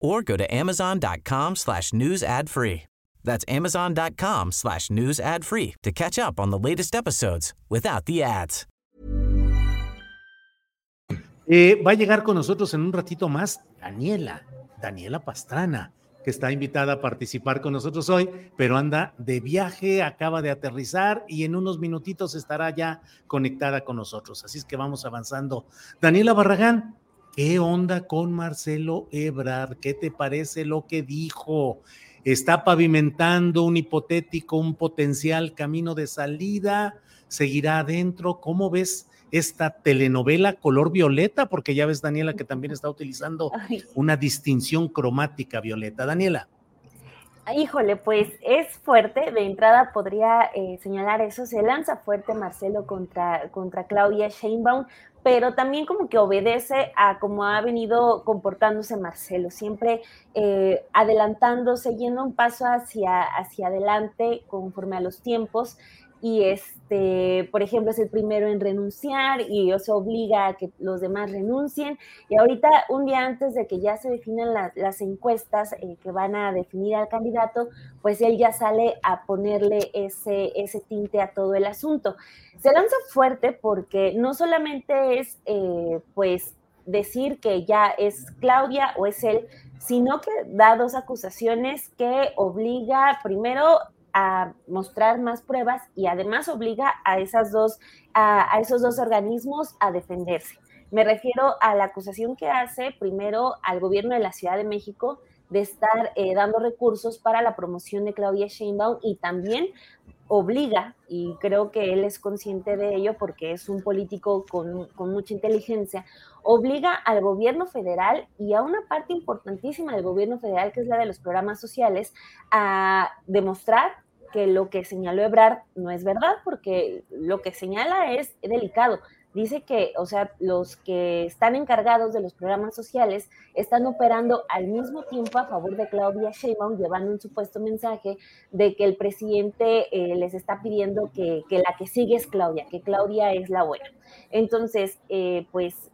or go to amazon.com slash news ad free. That's amazon.com slash news ad free to catch up on the latest episodes without the ads. Eh, va a llegar con nosotros en un ratito más Daniela, Daniela Pastrana, que está invitada a participar con nosotros hoy, pero anda de viaje, acaba de aterrizar y en unos minutitos estará ya conectada con nosotros. Así es que vamos avanzando. Daniela Barragán, ¿Qué onda con Marcelo Ebrard? ¿Qué te parece lo que dijo? ¿Está pavimentando un hipotético, un potencial camino de salida? ¿Seguirá adentro? ¿Cómo ves esta telenovela color violeta? Porque ya ves, Daniela, que también está utilizando una distinción cromática violeta. Daniela. Híjole, pues es fuerte. De entrada podría eh, señalar eso. Se lanza fuerte Marcelo contra, contra Claudia Sheinbaum, pero también como que obedece a cómo ha venido comportándose Marcelo, siempre eh, adelantándose, yendo un paso hacia, hacia adelante conforme a los tiempos y este, por ejemplo, es el primero en renunciar y eso obliga a que los demás renuncien. Y ahorita, un día antes de que ya se definan las encuestas eh, que van a definir al candidato, pues él ya sale a ponerle ese, ese tinte a todo el asunto. Se lanza fuerte porque no solamente es, eh, pues, decir que ya es Claudia o es él, sino que da dos acusaciones que obliga primero a mostrar más pruebas y además obliga a, esas dos, a, esos dos organismos a defenderse. Me refiero a la acusación que hace primero al gobierno de la Ciudad de México de estar eh, dando recursos para la promoción de Claudia Sheinbaum y también obliga, y creo que él es consciente de ello porque es un político con, con, mucha inteligencia, obliga al gobierno federal y a una parte importantísima del gobierno federal, que es la de los programas sociales, a demostrar que lo que señaló Ebrard no es verdad, porque lo que señala es delicado. Dice que, o sea, los que están encargados de los programas sociales están operando al mismo tiempo a favor de Claudia Sheinbaum, llevando un supuesto mensaje de que el presidente eh, les está pidiendo que, que, la que sigue es Claudia, que Claudia es la buena. Entonces, eh, pues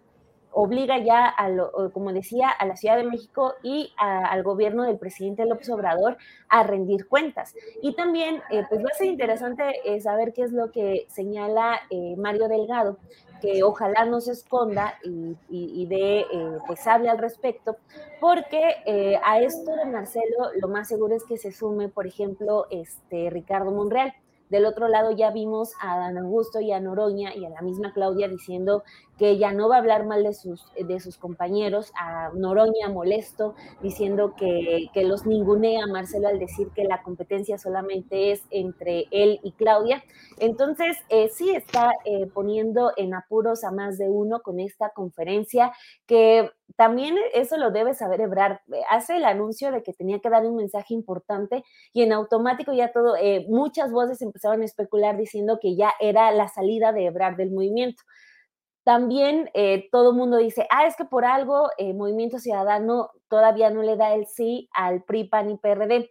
obliga ya, a como decía, a la Ciudad de México y al gobierno del presidente López Obrador a rendir cuentas. Y también, eh, pues va a ser interesante eh, saber qué es lo que señala eh, Mario Delgado, que ojalá no se esconda y, y, de, pues hable al respecto, porque a esto de Marcelo lo más seguro es que se sume, por ejemplo, este Ricardo Monreal. Del otro lado ya vimos a Dan Augusto y a Noroña y a la misma Claudia diciendo que ella no va a hablar mal de sus, de sus compañeros, a Noroña molesto, diciendo que, que los ningunea Marcelo al decir que la competencia solamente es entre él y Claudia. Entonces, eh, sí está eh, poniendo en apuros a más de uno con esta conferencia que también eso lo debe saber Ebrard. Hace el anuncio de que tenía que dar un mensaje importante y en automático ya todo, eh, muchas voces empezaron a especular diciendo que ya era la salida de Ebrard del movimiento. También eh, todo el mundo dice, ah, es que por algo el Movimiento Ciudadano todavía no le da el sí al PRI, PAN y PRD.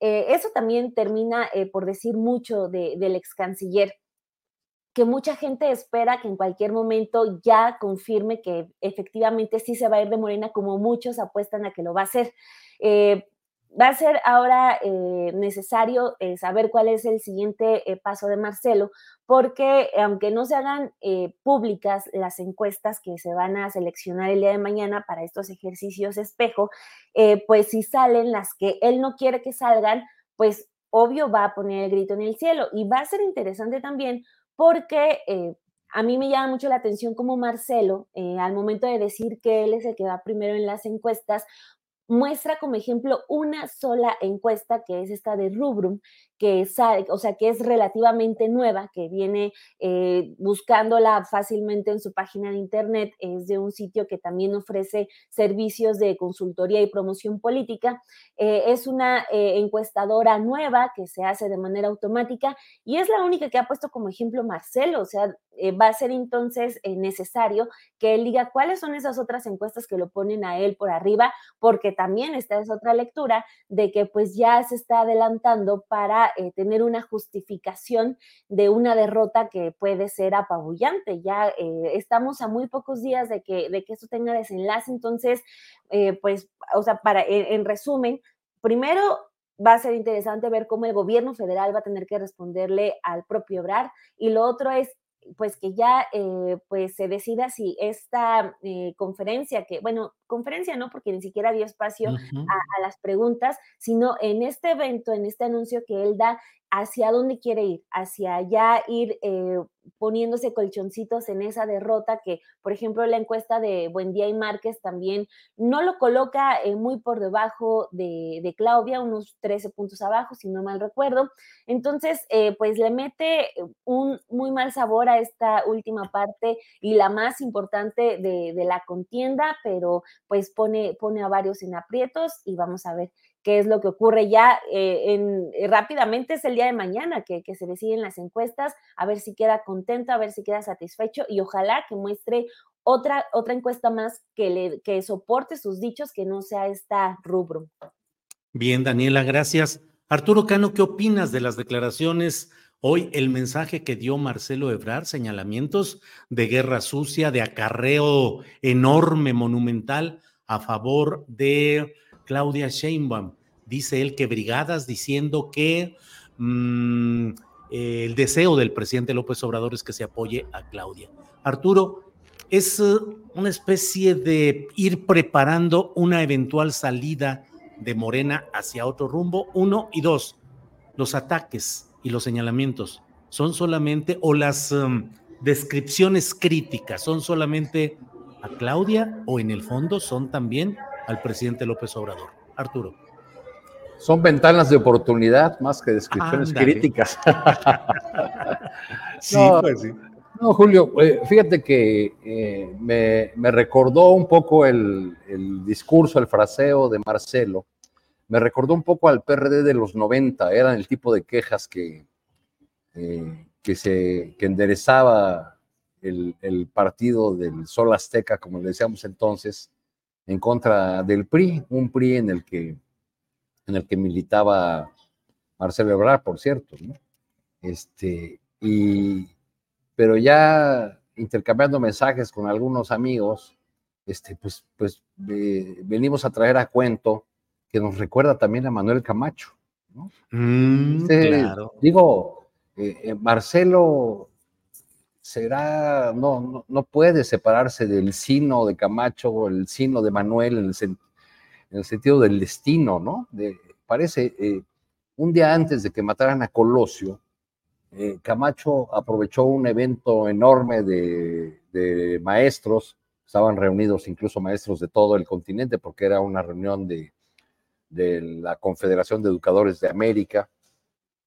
Eh, eso también termina por decir mucho del ex canciller que mucha gente espera que en cualquier momento ya confirme que efectivamente sí se va a ir de Morena, como muchos apuestan a que lo va a hacer. Eh, va a ser ahora eh, necesario eh, saber cuál es el siguiente paso de Marcelo, porque aunque no se hagan públicas las encuestas que se van a seleccionar el día de mañana para estos ejercicios espejo, pues si salen las que él no quiere que salgan, pues obvio va a poner el grito en el cielo. Y va a ser interesante también porque eh, a mí me llama mucho la atención como Marcelo, eh, al momento de decir que él es el que va primero en las encuestas, muestra como ejemplo una sola encuesta, que es esta de Rubrum, que sabe, o sea, que es relativamente nueva, que viene eh, buscándola fácilmente en su página de internet, es de un sitio que también ofrece servicios de consultoría y promoción política. Eh, es una eh, encuestadora nueva que se hace de manera automática y es la única que ha puesto como ejemplo Marcelo, o sea, va a ser entonces necesario que él diga cuáles son esas otras encuestas que lo ponen a él por arriba, porque también esta es otra lectura de que pues ya se está adelantando para eh, tener una justificación de una derrota que puede ser apabullante. Ya eh, estamos a muy pocos días de que, de que esto tenga desenlace, entonces, eh, pues, o sea, para, en, resumen, primero va a ser interesante ver cómo el gobierno federal va a tener que responderle al propio Obrar. Y lo otro es pues que ya pues se decida si esta conferencia, que bueno, conferencia no, porque ni siquiera dio espacio a, las preguntas, sino en este evento, en este anuncio que él da, hacia dónde quiere ir, hacia ya ir eh, poniéndose colchoncitos en esa derrota que, por ejemplo, la encuesta de Buendía y Márquez también no lo coloca eh, muy por debajo de, Claudia, unos 13 puntos abajo, si no mal recuerdo. Entonces, eh, pues le mete un muy mal sabor a esta última parte y la más importante de, de la contienda, pero pues pone, pone a varios en aprietos y vamos a ver qué es lo que ocurre ya eh, en, eh, rápidamente, es el día de mañana que, se deciden las encuestas, a ver si queda contento, a ver si queda satisfecho y ojalá que muestre otra, otra encuesta más que, le, que soporte sus dichos, que no sea esta rubro. Bien, Daniela, gracias. Arturo Cano, ¿qué opinas de las declaraciones hoy, el mensaje que dio Marcelo Ebrard, señalamientos de guerra sucia, de acarreo enorme, monumental a favor de Claudia Sheinbaum. Dice él que brigadas diciendo que mm, el deseo del presidente López Obrador es que se apoye a Claudia. Arturo, es eh, una especie de ir preparando una eventual salida de Morena hacia otro rumbo, uno y dos, los ataques y los señalamientos son solamente, o las em, descripciones críticas son solamente a Claudia o en el fondo son también al presidente López Obrador. Arturo. Son ventanas de oportunidad más que descripciones críticas. sí, no, pues sí. No, Julio, eh, fíjate que eh, me, recordó un poco el, discurso, el fraseo de Marcelo, me recordó un poco al PRD de los 90, eran el tipo de quejas que, eh, que, se, que enderezaba el, el, partido del Sol Azteca, como le decíamos entonces, en contra del PRI, un PRI en el que, en el que militaba Marcelo Ebrard, por cierto, Este, y, pero ya intercambiando mensajes con algunos amigos, este, pues, pues venimos a traer a cuento que nos recuerda también a Manuel Camacho. Mm, este, claro. Digo, eh, eh, Marcelo será, no, no, puede separarse del sino de Camacho el sino de Manuel en el, sentido del destino, ¿no? parece, eh, un día antes de que mataran a Colosio, eh, Camacho aprovechó un evento enorme de, maestros, estaban reunidos incluso maestros de todo el continente, porque era una reunión de, de la Confederación de Educadores de América,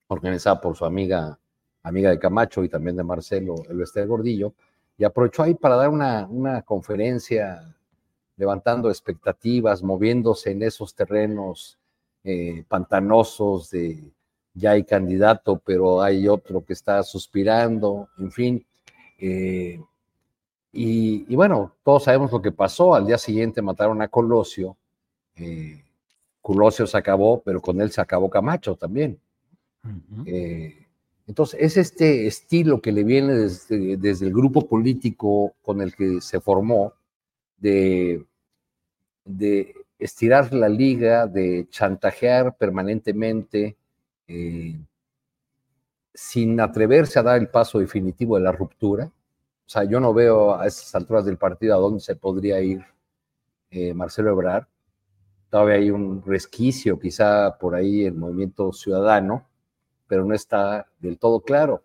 organizada por su amiga amiga de Camacho y también de Marcelo el Gordillo, y aprovechó ahí para dar una, una conferencia levantando expectativas, moviéndose en esos terrenos eh, pantanosos de ya hay candidato, pero hay otro que está suspirando, en fin. Eh, y, bueno, todos sabemos lo que pasó. Al día siguiente mataron a Colosio. Eh, Colosio se acabó, pero con él se acabó Camacho también. Entonces, es este estilo que le viene desde, el grupo político con el que se formó, de, de estirar la liga, de chantajear permanentemente, eh, sin atreverse a dar el paso definitivo de la ruptura. O sea, yo no veo a esas alturas del partido a dónde se podría ir eh, Marcelo Ebrard. Todavía hay un resquicio, quizá por ahí, el movimiento ciudadano pero no está del todo claro.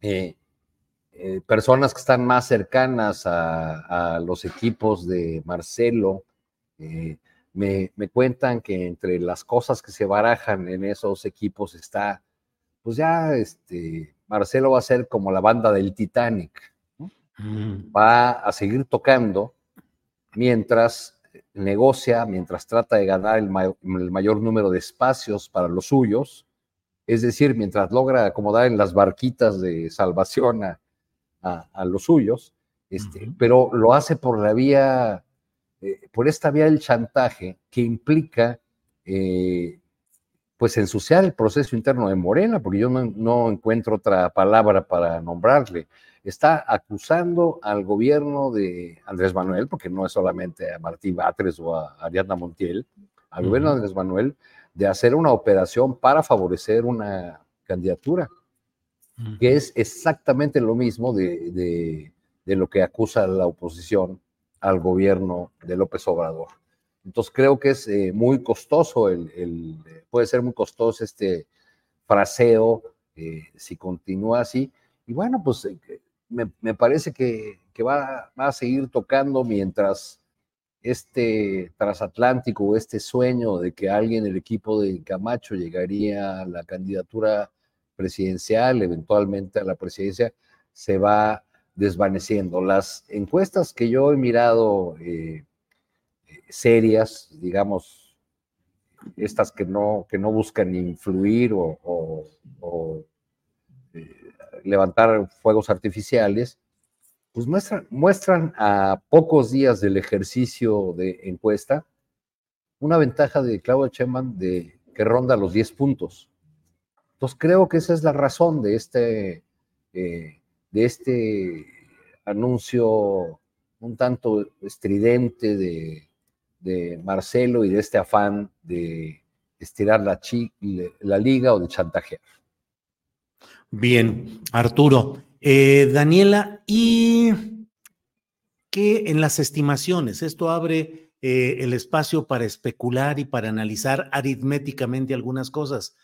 Eh, eh, personas que están más cercanas a, los equipos de Marcelo eh, me, cuentan que entre las cosas que se barajan en esos equipos está, pues ya este, Marcelo va a ser como la banda del Titanic, mm. va a seguir tocando mientras negocia, mientras trata de ganar el, el mayor número de espacios para los suyos, es decir, mientras logra acomodar en las barquitas de salvación a, a, los suyos, este, pero lo hace por la vía, eh, por esta vía del chantaje que implica eh, pues ensuciar el proceso interno de Morena, porque yo no, encuentro otra palabra para nombrarle. Está acusando al gobierno de Andrés Manuel, porque no es solamente a Martín Batres o a Ariadna Montiel, al gobierno de Andrés Manuel, de hacer una operación para favorecer una candidatura que es exactamente lo mismo de, lo que acusa la oposición al gobierno de López Obrador. Entonces creo que es eh, muy costoso, el, puede ser muy costoso este fraseo eh, si continúa así. Y bueno, pues eh, me, parece que, va, va, a seguir tocando mientras este transatlántico, este sueño de que alguien del equipo de Camacho llegaría a la candidatura presidencial, eventualmente a la presidencia, se va desvaneciendo. Las encuestas que yo he mirado eh, serias, digamos, estas que no, que no buscan influir o, eh, levantar fuegos artificiales, pues muestran, a pocos días del ejercicio de encuesta una ventaja de Claudia Sheinbaum de que ronda los 10 puntos. Entonces creo que esa es la razón de este, eh, de este anuncio un tanto estridente de, Marcelo y de este afán de estirar la, la liga o de chantajear. Bien, Arturo. Eh, Daniela, ¿y qué en las estimaciones? Esto abre eh, el espacio para especular y para analizar aritméticamente algunas cosas.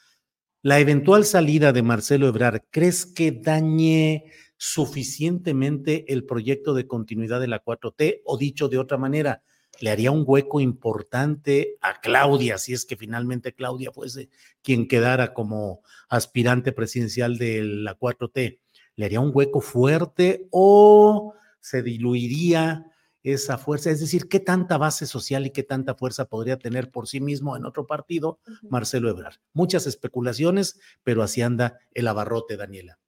La eventual salida de Marcelo Ebrard, ¿crees que dañe suficientemente el proyecto de continuidad de la 4T? O dicho de otra manera, ¿le haría un hueco importante a Claudia, si es que finalmente Claudia fuese quien quedara como aspirante presidencial de la 4T? ¿Le haría un hueco fuerte o se diluiría esa fuerza, es decir, qué tanta base social y qué tanta fuerza podría tener por sí mismo en otro partido Marcelo Ebrard. Muchas especulaciones, pero así anda el abarrote, Daniela.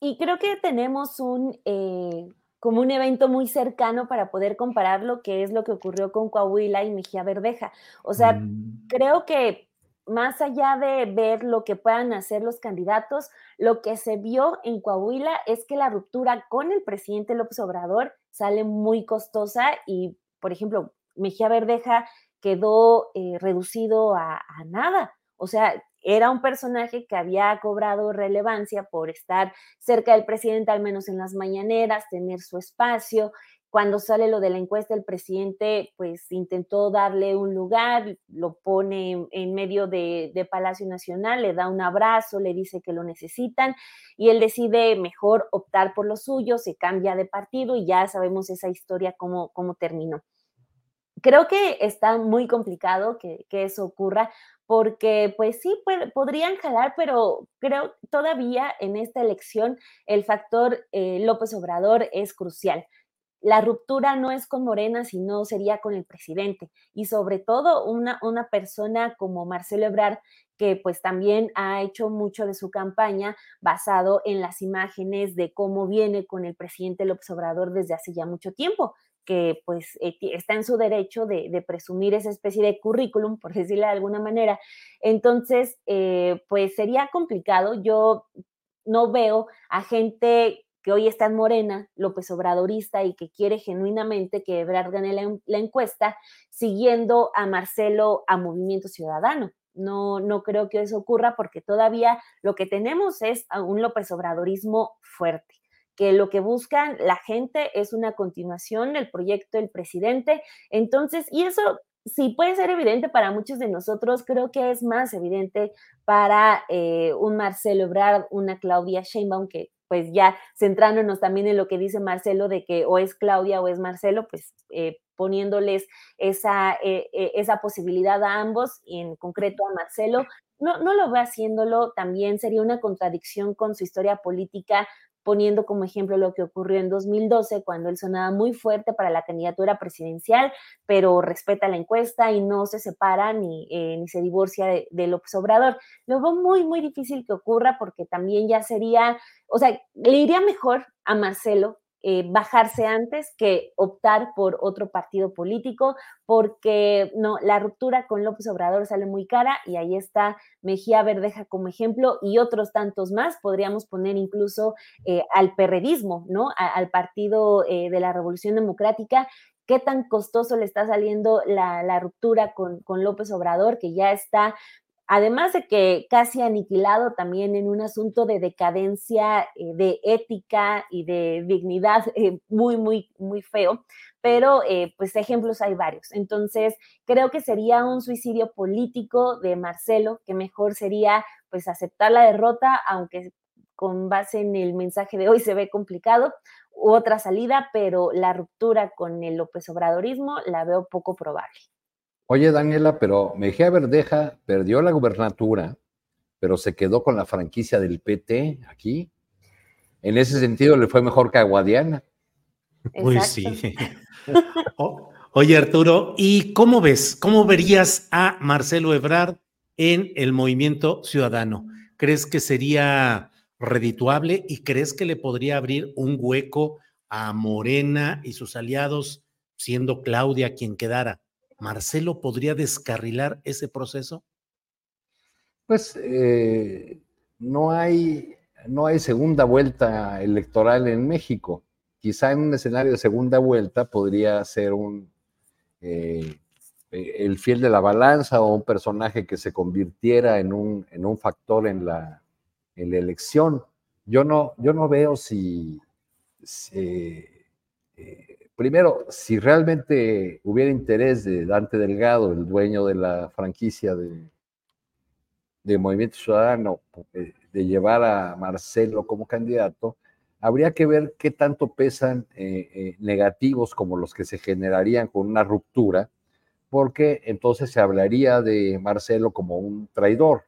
Y creo que tenemos un eh, como un evento muy cercano para poder comparar lo que es lo que ocurrió con Coahuila y Mejía Verdeja. O sea, mm. creo que más allá de ver lo que puedan hacer los candidatos, lo que se vio en Coahuila es que la ruptura con el presidente López Obrador sale muy costosa y, por ejemplo, Mejía Verdeja quedó eh, reducido a, nada. O sea, era un personaje que había cobrado relevancia por estar cerca del presidente, al menos en las mañaneras, tener su espacio. Cuando sale lo de la encuesta, el presidente pues intentó darle un lugar, lo pone en medio de, de, Palacio Nacional, le da un abrazo, le dice que lo necesitan y él decide mejor optar por lo suyo, se cambia de partido y ya sabemos esa historia cómo, cómo terminó. Creo que está muy complicado que, que eso ocurra porque pues sí, podrían jalar, pero creo todavía en esta elección el factor eh, López Obrador es crucial la ruptura no es con Morena, sino sería con el presidente. Y sobre todo una, una persona como Marcelo Ebrard, que pues también ha hecho mucho de su campaña basado en las imágenes de cómo viene con el presidente López Obrador desde hace ya mucho tiempo que pues eh, está en su derecho de, presumir esa especie de currículum, por decirlo de alguna manera. Entonces, eh, pues sería complicado. Yo no veo a gente que hoy está en Morena, López Obradorista, y que quiere genuinamente que Ebrard gane la, encuesta, siguiendo a Marcelo a Movimiento Ciudadano. No, no creo que eso ocurra porque todavía lo que tenemos es un López Obradorismo fuerte que lo que buscan la gente es una continuación del proyecto del presidente. Entonces, y eso sí puede ser evidente para muchos de nosotros, creo que es más evidente para eh, un Marcelo Ebrard, una Claudia Sheinbaum, que pues ya centrándonos también en lo que dice Marcelo de que o es Claudia o es Marcelo, pues eh, poniéndoles esa, eh, esa posibilidad a ambos y en concreto a Marcelo, no, no lo ve haciéndolo, también sería una contradicción con su historia política poniendo como ejemplo lo que ocurrió en 2012, cuando él sonaba muy fuerte para la candidatura presidencial, pero respeta la encuesta y no se separa ni, eh, ni se divorcia de, de, López Obrador. Lo muy, muy difícil que ocurra porque también ya sería, o sea, le iría mejor a Marcelo eh, bajarse antes que optar por otro partido político, porque no, la ruptura con López Obrador sale muy cara y ahí está Mejía Verdeja como ejemplo y otros tantos más. Podríamos poner incluso eh, al perredismo, ¿no? al partido eh, de la Revolución Democrática. ¿Qué tan costoso le está saliendo la, la ruptura con, con López Obrador, que ya está además de que casi aniquilado también en un asunto de decadencia, eh, de ética y de dignidad eh, muy, muy, muy feo, pero eh, pues ejemplos hay varios. Entonces, creo que sería un suicidio político de Marcelo, que mejor sería pues aceptar la derrota, aunque con base en el mensaje de hoy se ve complicado, otra salida, pero la ruptura con el López Obradorismo la veo poco probable. Oye, Daniela, pero Mejía Verdeja perdió la gubernatura, pero se quedó con la franquicia del PT aquí. En ese sentido le fue mejor que a Guadiana. Uy, sí. oye, Arturo, ¿y cómo ves? ¿Cómo verías a Marcelo Ebrard en el movimiento ciudadano? ¿Crees que sería redituable y crees que le podría abrir un hueco a Morena y sus aliados, siendo Claudia quien quedara? ¿Marcelo podría descarrilar ese proceso? Pues eh, no, hay, no hay segunda vuelta electoral en México. Quizá en un escenario de segunda vuelta podría ser un, eh, el fiel de la balanza o un personaje que se convirtiera en un, en un factor en la, en la elección. Yo no, yo no veo si, eh, primero, si realmente hubiera interés de Dante Delgado, el dueño de la franquicia de, de Movimiento Ciudadano, eh, de llevar a Marcelo como candidato, habría que ver qué tanto pesan eh, eh, negativos como los que se generarían con una ruptura, porque entonces se hablaría de Marcelo como un traidor,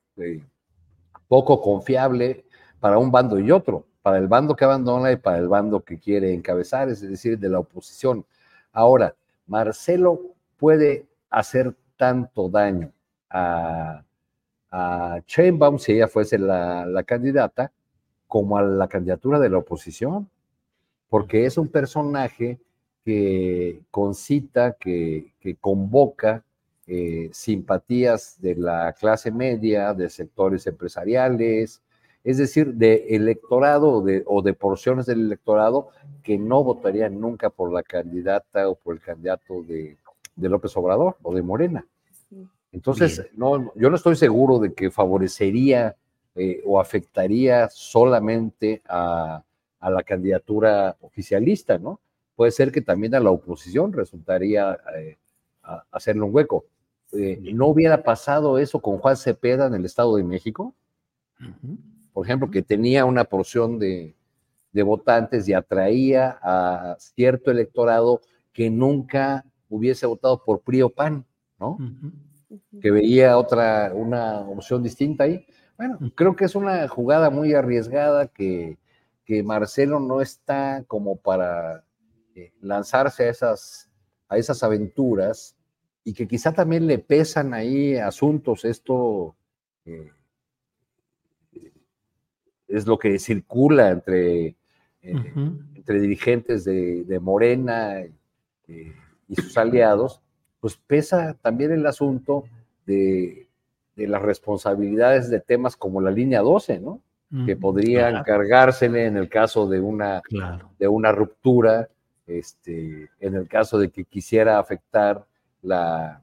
poco confiable para un bando y otro para el bando que abandona y para el bando que quiere encabezar, es decir, de la oposición. Ahora, Marcelo puede hacer tanto daño a, a Chainbaum si ella fuese la, candidata, como a la candidatura de la oposición, porque es un personaje que concita, que, que convoca eh, simpatías de la clase media, de sectores empresariales, es decir, de electorado o de, porciones del electorado que no votarían nunca por la candidata o por el candidato de, López Obrador o de Morena. Entonces, no, yo no estoy seguro de que favorecería eh, o afectaría solamente a, la candidatura oficialista, ¿no? Puede ser que también a la oposición resultaría eh, hacerle un hueco. Eh, ¿No hubiera pasado eso con Juan Cepeda en el Estado de México? Por ejemplo, que tenía una porción de, votantes y atraía a cierto electorado que nunca hubiese votado por PRI o PAN, ¿no? Que veía otra, una opción distinta ahí. Bueno, creo que es una jugada muy arriesgada que, Marcelo no está como para eh, lanzarse a esas, a esas aventuras y que quizá también le pesan ahí asuntos, esto eh, es lo que circula entre, eh, entre dirigentes de, Morena eh, y sus aliados, pues pesa también el asunto de, las responsabilidades de temas como la línea 12, ¿no? que podrían cargársele en el caso de una, de una ruptura, este, en el caso de que quisiera afectar la,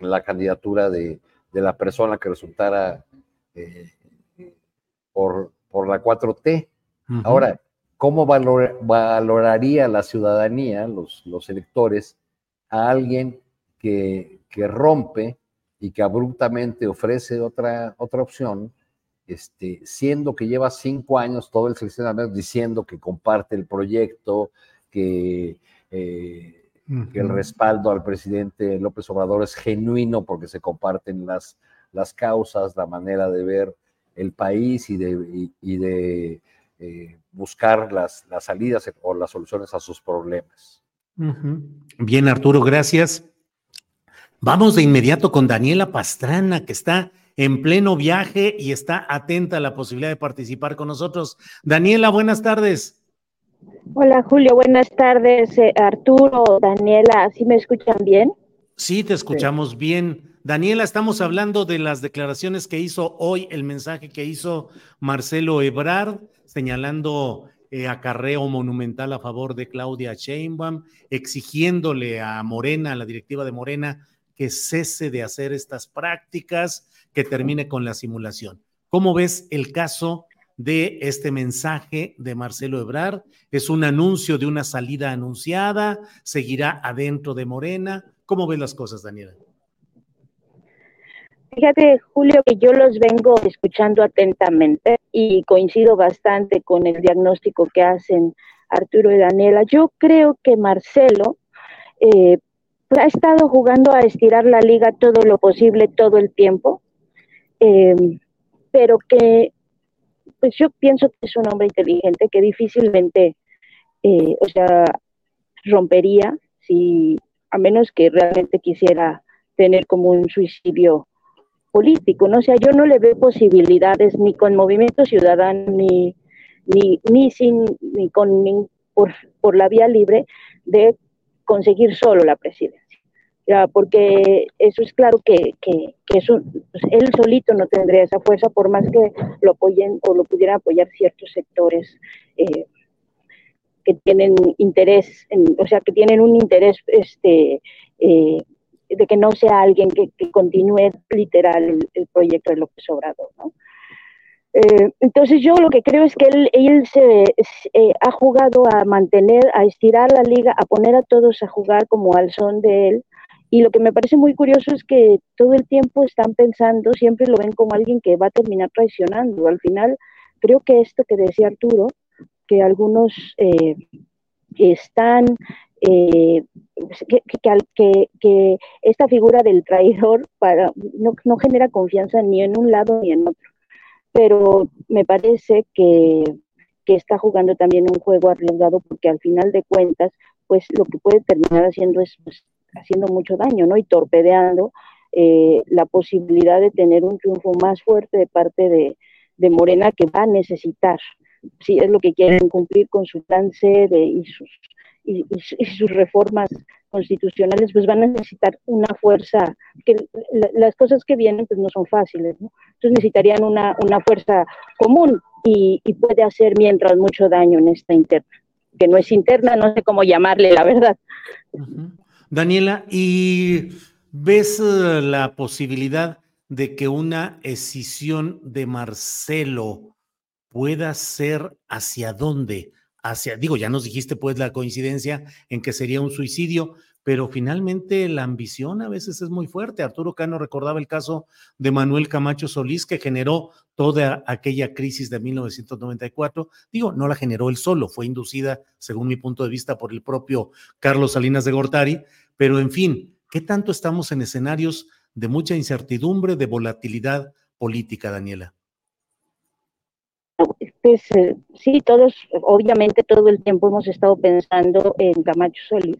la candidatura de, la persona que resultara eh, por, por la 4T. Ahora, ¿cómo valoraría la ciudadanía, los, los electores, a alguien que, que rompe y que abruptamente ofrece otra, otra opción, este, siendo que lleva cinco años todo el sexenio diciendo que comparte el proyecto, que, eh, que, el respaldo al presidente López Obrador es genuino porque se comparten las, las causas, la manera de ver el país y de, y, de eh, buscar las, las, salidas o las soluciones a sus problemas. Bien, Arturo, gracias. Vamos de inmediato con Daniela Pastrana, que está en pleno viaje y está atenta a la posibilidad de participar con nosotros. Daniela, buenas tardes. Hola Julio, buenas tardes. Eh, Arturo, Daniela, ¿sí me escuchan bien? Sí, te escuchamos bien. Daniela, estamos hablando de las declaraciones que hizo hoy, el mensaje que hizo Marcelo Ebrard, señalando eh, acarreo monumental a favor de Claudia Sheinbaum, exigiéndole a Morena, a la directiva de Morena, que cese de hacer estas prácticas, que termine con la simulación. ¿Cómo ves el caso de este mensaje de Marcelo Ebrard? ¿Es un anuncio de una salida anunciada? ¿Seguirá adentro de Morena? ¿Cómo ves las cosas, Daniela? Fíjate, Julio, que yo los vengo escuchando atentamente y coincido bastante con el diagnóstico que hacen Arturo y Daniela. Yo creo que Marcelo eh, ha estado jugando a estirar la liga todo lo posible, todo el tiempo, eh, pero que pues yo pienso que es un hombre inteligente que difícilmente, eh, o sea, rompería si, a menos que realmente quisiera tener como un suicidio político, ¿no? O sea, yo no le veo posibilidades ni con Movimiento Ciudadano, ni, ni, ni sin, ni con, por, por la vía libre de conseguir solo la presidencia. Ya, porque eso es claro que, que, que eso, pues, él solito no tendría esa fuerza, por más que lo apoyen o lo pudieran apoyar ciertos sectores eh, que tienen interés, o sea, que tienen un interés este, eh, de que no sea alguien que, continúe literal el, proyecto de López Obrador, ¿no? Eh, entonces yo lo que creo es que él, él se eh, ha jugado a mantener, a estirar la liga, a poner a todos a jugar como al son de él. Y lo que me parece muy curioso es que todo el tiempo están pensando, siempre lo ven como alguien que va a terminar traicionando. Al final, creo que esto que decía Arturo, que algunos eh, están eh, que, que, que, esta figura del traidor para, no, no, genera confianza ni en un lado ni en otro. Pero me parece que, que está jugando también un juego arriesgado porque al final de cuentas, pues lo que puede terminar haciendo es pues, haciendo mucho daño, ¿no? Y torpedeando eh, la posibilidad de tener un triunfo más fuerte de parte de, de Morena que va a necesitar, si es lo que quieren cumplir con su plan C de, y sus y, sus reformas constitucionales, pues van a necesitar una fuerza, que las cosas que vienen pues no son fáciles, ¿no? Entonces necesitarían una, una fuerza común y, puede hacer mientras mucho daño en esta interna, que no es interna, no sé cómo llamarle, la verdad. Daniela, ¿y ves eh, la posibilidad de que una escisión de Marcelo pueda ser hacia dónde? hacia, digo, ya nos dijiste pues la coincidencia en que sería un suicidio, pero finalmente la ambición a veces es muy fuerte. Arturo Cano recordaba el caso de Manuel Camacho Solís que generó toda aquella crisis de 1994. Digo, no la generó él solo, fue inducida, según mi punto de vista, por el propio Carlos Salinas de Gortari, pero en fin, ¿qué tanto estamos en escenarios de mucha incertidumbre, de volatilidad política, Daniela? Pues eh, sí, todos, obviamente todo el tiempo hemos estado pensando en Camacho Solís,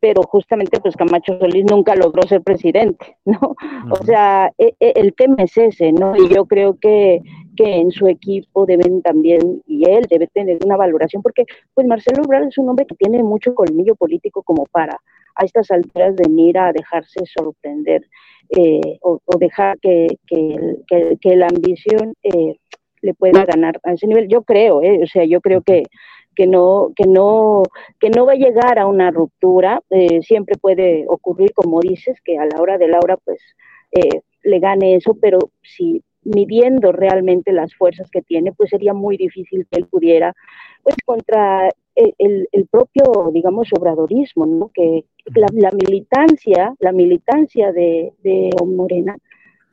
pero justamente pues Camacho Solís nunca logró ser presidente, ¿no? O sea, e, e, el tema es ese, ¿no? Y yo creo que, que en su equipo deben también, y él debe tener una valoración, porque pues Marcelo Ebrard es un hombre que tiene mucho colmillo político como para a estas alturas venir a dejarse sorprender eh, o, dejar que, que, que, la ambición... Eh, le pueda ganar a ese nivel. Yo creo, ¿eh? o sea, yo creo que, que no, que no, que no va a llegar a una ruptura. Eh, siempre puede ocurrir, como dices, que a la hora de la hora, pues, eh, le gane eso, pero si midiendo realmente las fuerzas que tiene, pues sería muy difícil que él pudiera, pues contra el, propio, digamos, obradorismo, ¿no? Que la, militancia, la militancia de, de Morena,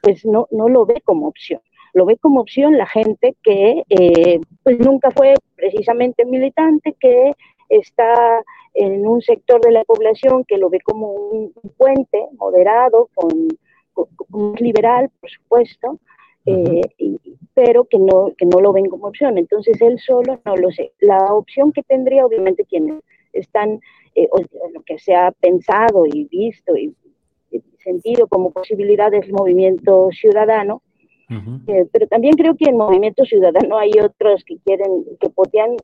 pues no, no lo ve como opción. Lo ve como opción la gente que eh, pues nunca fue precisamente militante, que está en un sector de la población que lo ve como un, puente moderado, con, con, liberal, por supuesto, eh, pero que no, que no lo ven como opción. Entonces él solo no lo sé. La opción que tendría, obviamente, quienes están, eh, o lo que se ha pensado y visto y, sentido como posibilidad es el movimiento ciudadano, eh, pero también creo que en movimiento ciudadano hay otros que quieren, que podían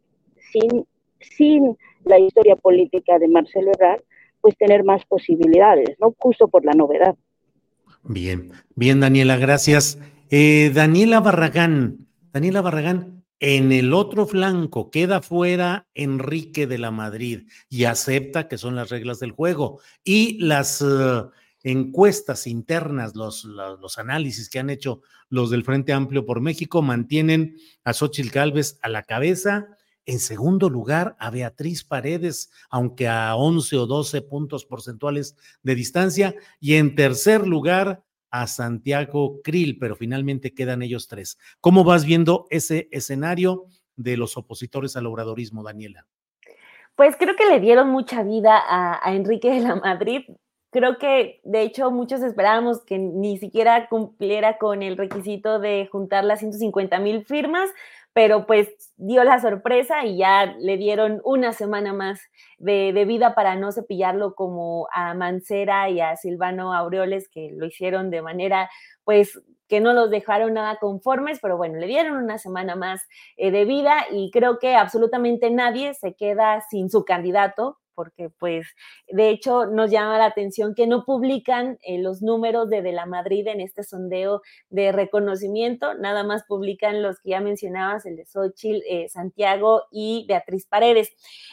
sin, sin la historia política de Marcelo Ebrard, pues tener más posibilidades, ¿no? Justo por la novedad. Bien, bien, Daniela, gracias. Eh, Daniela Barragán, Daniela Barragán, en el otro flanco queda fuera Enrique de la Madrid y acepta que son las reglas del juego. Y las eh, encuestas internas, los, los, análisis que han hecho los del Frente Amplio por México mantienen a Xochitl Gálvez a la cabeza. En segundo lugar, a Beatriz Paredes, aunque a 11 o 12 puntos porcentuales de distancia. Y en tercer lugar, a Santiago Krill, pero finalmente quedan ellos tres. ¿Cómo vas viendo ese escenario de los opositores al obradorismo, Daniela? Pues creo que le dieron mucha vida a, Enrique de la Madrid. Creo que, de hecho, muchos esperábamos que ni siquiera cumpliera con el requisito de juntar las 150 mil firmas, pero pues dio la sorpresa y ya le dieron una semana más de, vida para no cepillarlo como a Mancera y a Silvano Aureoles, que lo hicieron de manera, pues, que no los dejaron nada conformes, pero bueno, le dieron una semana más eh, de vida y creo que absolutamente nadie se queda sin su candidato porque pues de hecho nos llama la atención que no publican eh, los números de De la Madrid en este sondeo de reconocimiento, nada más publican los que ya mencionabas, el de Xochitl, eh, Santiago y Beatriz Paredes.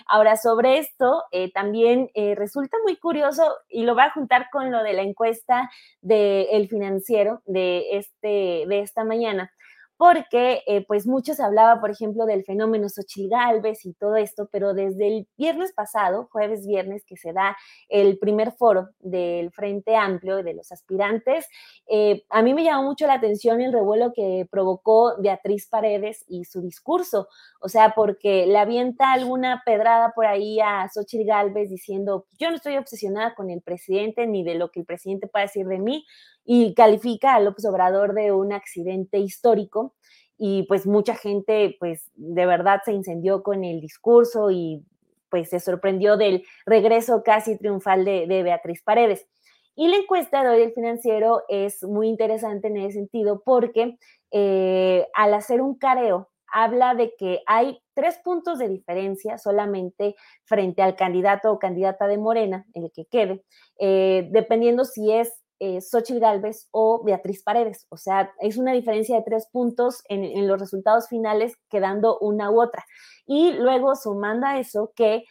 Ahora, sobre esto, eh, también resulta muy curioso y lo va a juntar con lo de la encuesta del El Financiero de, este, de esta mañana porque eh, pues mucho se hablaba, por ejemplo, del fenómeno Xochitl Galvez y todo esto, pero desde el viernes pasado, jueves viernes, que se da el primer foro del Frente Amplio de los aspirantes, eh, a mí me llamó mucho la atención el revuelo que provocó Beatriz Paredes y su discurso, o sea, porque le avienta alguna pedrada por ahí a Xochitl Galvez diciendo, yo no estoy obsesionada con el presidente ni de lo que el presidente pueda decir de mí, y califica a López Obrador de un accidente histórico y pues mucha gente pues de verdad se incendió con el discurso y pues se sorprendió del regreso casi triunfal de, Beatriz Paredes. Y la encuesta de hoy del financiero es muy interesante en ese sentido porque eh, al hacer un careo habla de que hay tres puntos de diferencia solamente frente al candidato o candidata de Morena, el que quede, eh, dependiendo si es eh, Xochitl Galvez o Beatriz Paredes. O sea, es una diferencia de tres puntos en, los resultados finales, quedando una u otra. Y luego sumando a eso que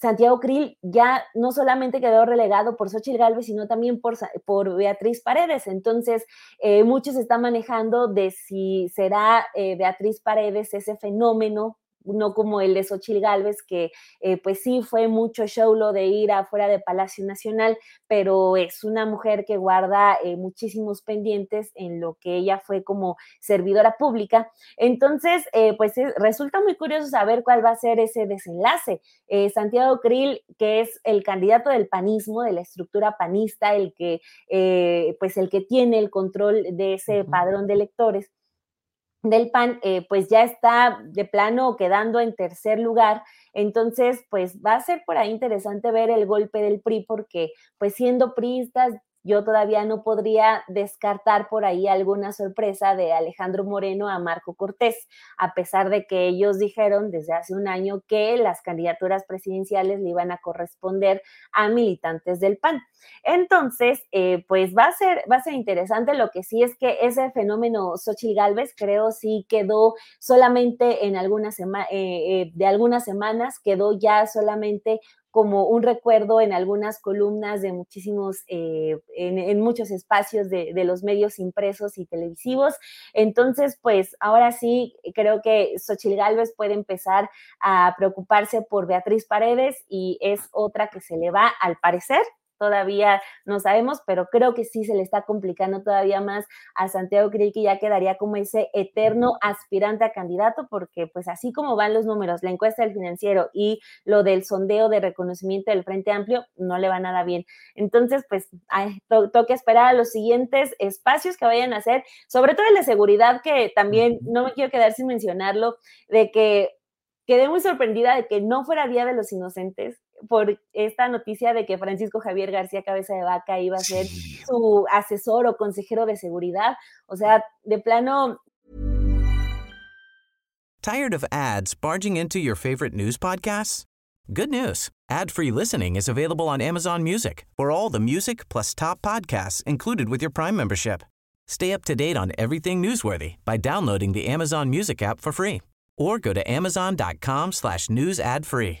Santiago Krill ya no solamente quedó relegado por Xochitl Galvez, sino también por, por Beatriz Paredes. Entonces, eh, muchos están manejando de si será eh, Beatriz Paredes ese fenómeno no como el de Xochil Gálvez, que eh, pues sí fue mucho show lo de ir afuera de Palacio Nacional, pero es una mujer que guarda eh, muchísimos pendientes en lo que ella fue como servidora pública. Entonces, eh, pues resulta muy curioso saber cuál va a ser ese desenlace. Santiago Krill, que es el candidato del panismo, de la estructura panista, el que, pues el que tiene el control de ese padrón de electores del PAN, eh, pues ya está de plano quedando en tercer lugar. Entonces, pues va a ser por ahí interesante ver el golpe del PRI, porque pues siendo priistas yo todavía no podría descartar por ahí alguna sorpresa de Alejandro Moreno a Marco Cortés, a pesar de que ellos dijeron desde hace un año que las candidaturas presidenciales le iban a corresponder a militantes del PAN. Entonces, eh, pues va a ser, va a ser interesante. Lo que sí es que ese fenómeno Xochitl Galvez, creo, sí quedó solamente en algunas semanas, eh, eh, de algunas semanas, quedó ya solamente como un recuerdo en algunas columnas de muchísimos, eh, en, muchos espacios de, de, los medios impresos y televisivos. Entonces, pues ahora sí, creo que Xochil Gálvez puede empezar a preocuparse por Beatriz Paredes y es otra que se le va, al parecer, todavía no sabemos, pero creo que sí se le está complicando todavía más a Santiago Krill, que ya quedaría como ese eterno aspirante a candidato, porque pues así como van los números, la encuesta del financiero y lo del sondeo de reconocimiento del Frente Amplio, no le va nada bien. Entonces, pues toca esperar a los siguientes espacios que vayan a hacer, sobre todo en la seguridad, que también no me quiero quedar sin mencionarlo, de que quedé muy sorprendida de que no fuera Día de los Inocentes, por esta noticia de que Francisco Javier García Cabeza de Vaca iba a ser su asesor o consejero de seguridad. O sea, de plano. Tired of ads barging into your favorite news podcasts? Good news. Ad-free listening is available on Amazon Music. For all the music plus top podcasts included with your Prime membership. Stay up to date on everything newsworthy by downloading the Amazon Music app for free or go to amazon.com slash news ad free.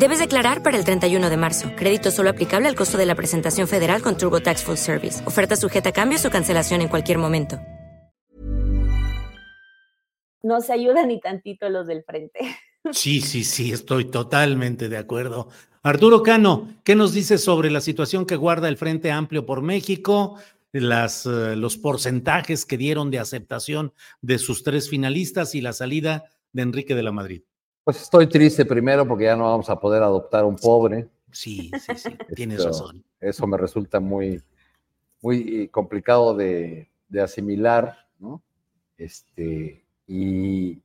Debes declarar para el 31 de marzo. Crédito solo aplicable al costo de la presentación federal con Turbo Tax Full Service. Oferta sujeta a cambios o cancelación en cualquier momento. No se ayuda ni tantito los del frente. Sí, sí, sí, estoy totalmente de acuerdo. Arturo Cano, ¿qué nos dices sobre la situación que guarda el Frente Amplio por México? Las, eh, los porcentajes que dieron de aceptación de sus tres finalistas y la salida de Enrique de la Madrid. Pues estoy triste primero porque ya no vamos a poder adoptar un pobre. Sí, sí, sí, tienes razón. Eso me resulta muy, muy complicado de, asimilar, ¿no? Este, y,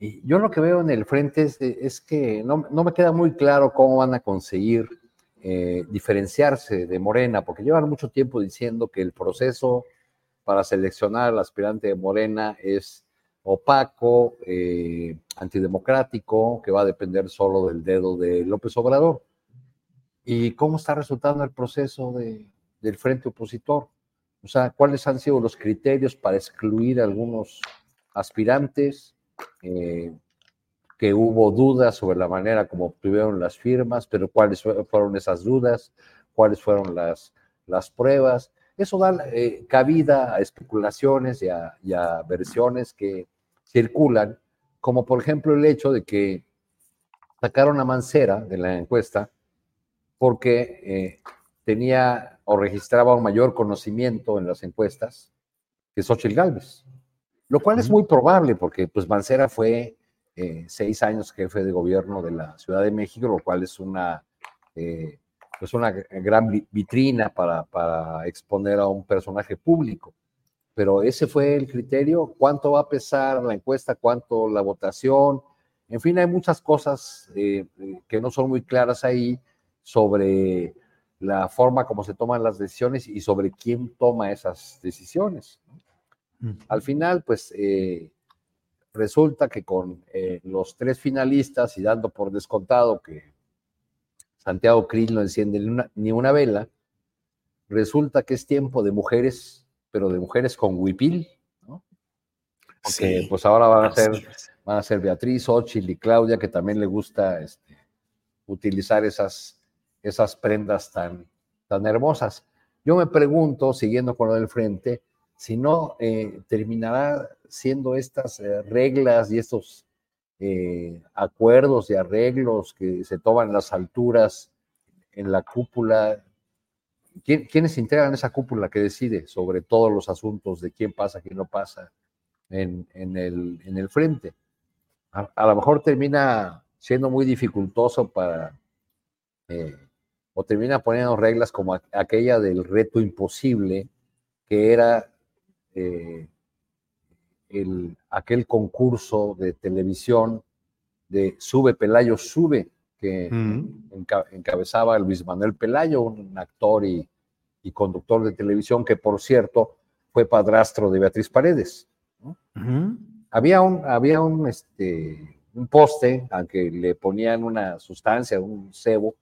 yo lo que veo en el frente es, que no, me queda muy claro cómo van a conseguir eh, diferenciarse de Morena, porque llevan mucho tiempo diciendo que el proceso para seleccionar al aspirante de Morena es opaco, eh, antidemocrático, que va a depender solo del dedo de López Obrador. ¿Y cómo está resultando el proceso del frente opositor? O sea, ¿cuáles han sido los criterios para excluir a algunos aspirantes? Eh, que hubo dudas sobre la manera como obtuvieron las firmas, pero cuáles fueron esas dudas, cuáles fueron las, las pruebas. Eso da eh, cabida a especulaciones y a versiones que circulan, como por ejemplo el hecho de que sacaron a Mancera de la encuesta porque eh, tenía o registraba un mayor conocimiento en las encuestas que Xochitl Galvez, lo cual es muy probable porque pues Mancera fue eh, seis años jefe de gobierno de la Ciudad de México, lo cual es una, eh, pues una gran vitrina para, para exponer a un personaje público pero ese fue el criterio. ¿Cuánto va a pesar la encuesta? ¿Cuánto la votación? En fin, hay muchas cosas eh, eh, que no son muy claras ahí sobre la forma como se toman las decisiones y sobre quién toma esas decisiones. Al final, pues eh, resulta que con los tres finalistas y dando por descontado que Santiago Cris no enciende ni una vela, resulta que es tiempo de mujeres pero de mujeres con huipil, ¿no? Porque pues ahora van a ser, van a ser Beatriz, Ochil y Claudia, que también le gusta este, utilizar esas, esas prendas tan, tan hermosas. Yo me pregunto, siguiendo con lo del frente, si no eh, terminará siendo estas eh, reglas y estos eh, acuerdos y arreglos que se toman en las alturas en la cúpula ¿quiénes integran esa cúpula que decide sobre todos los asuntos de quién pasa, quién no pasa en, el, en el, frente? A, lo mejor termina siendo muy dificultoso para, eh, o termina poniendo reglas como aquella del reto imposible, que era eh, el, aquel concurso de televisión de Sube Pelayo Sube, que encabezaba Luis Manuel Pelayo, un actor y y conductor de televisión, que por cierto fue padrastro de Beatriz Paredes. Había un, había un, este, un poste al que le ponían una sustancia, un cebo,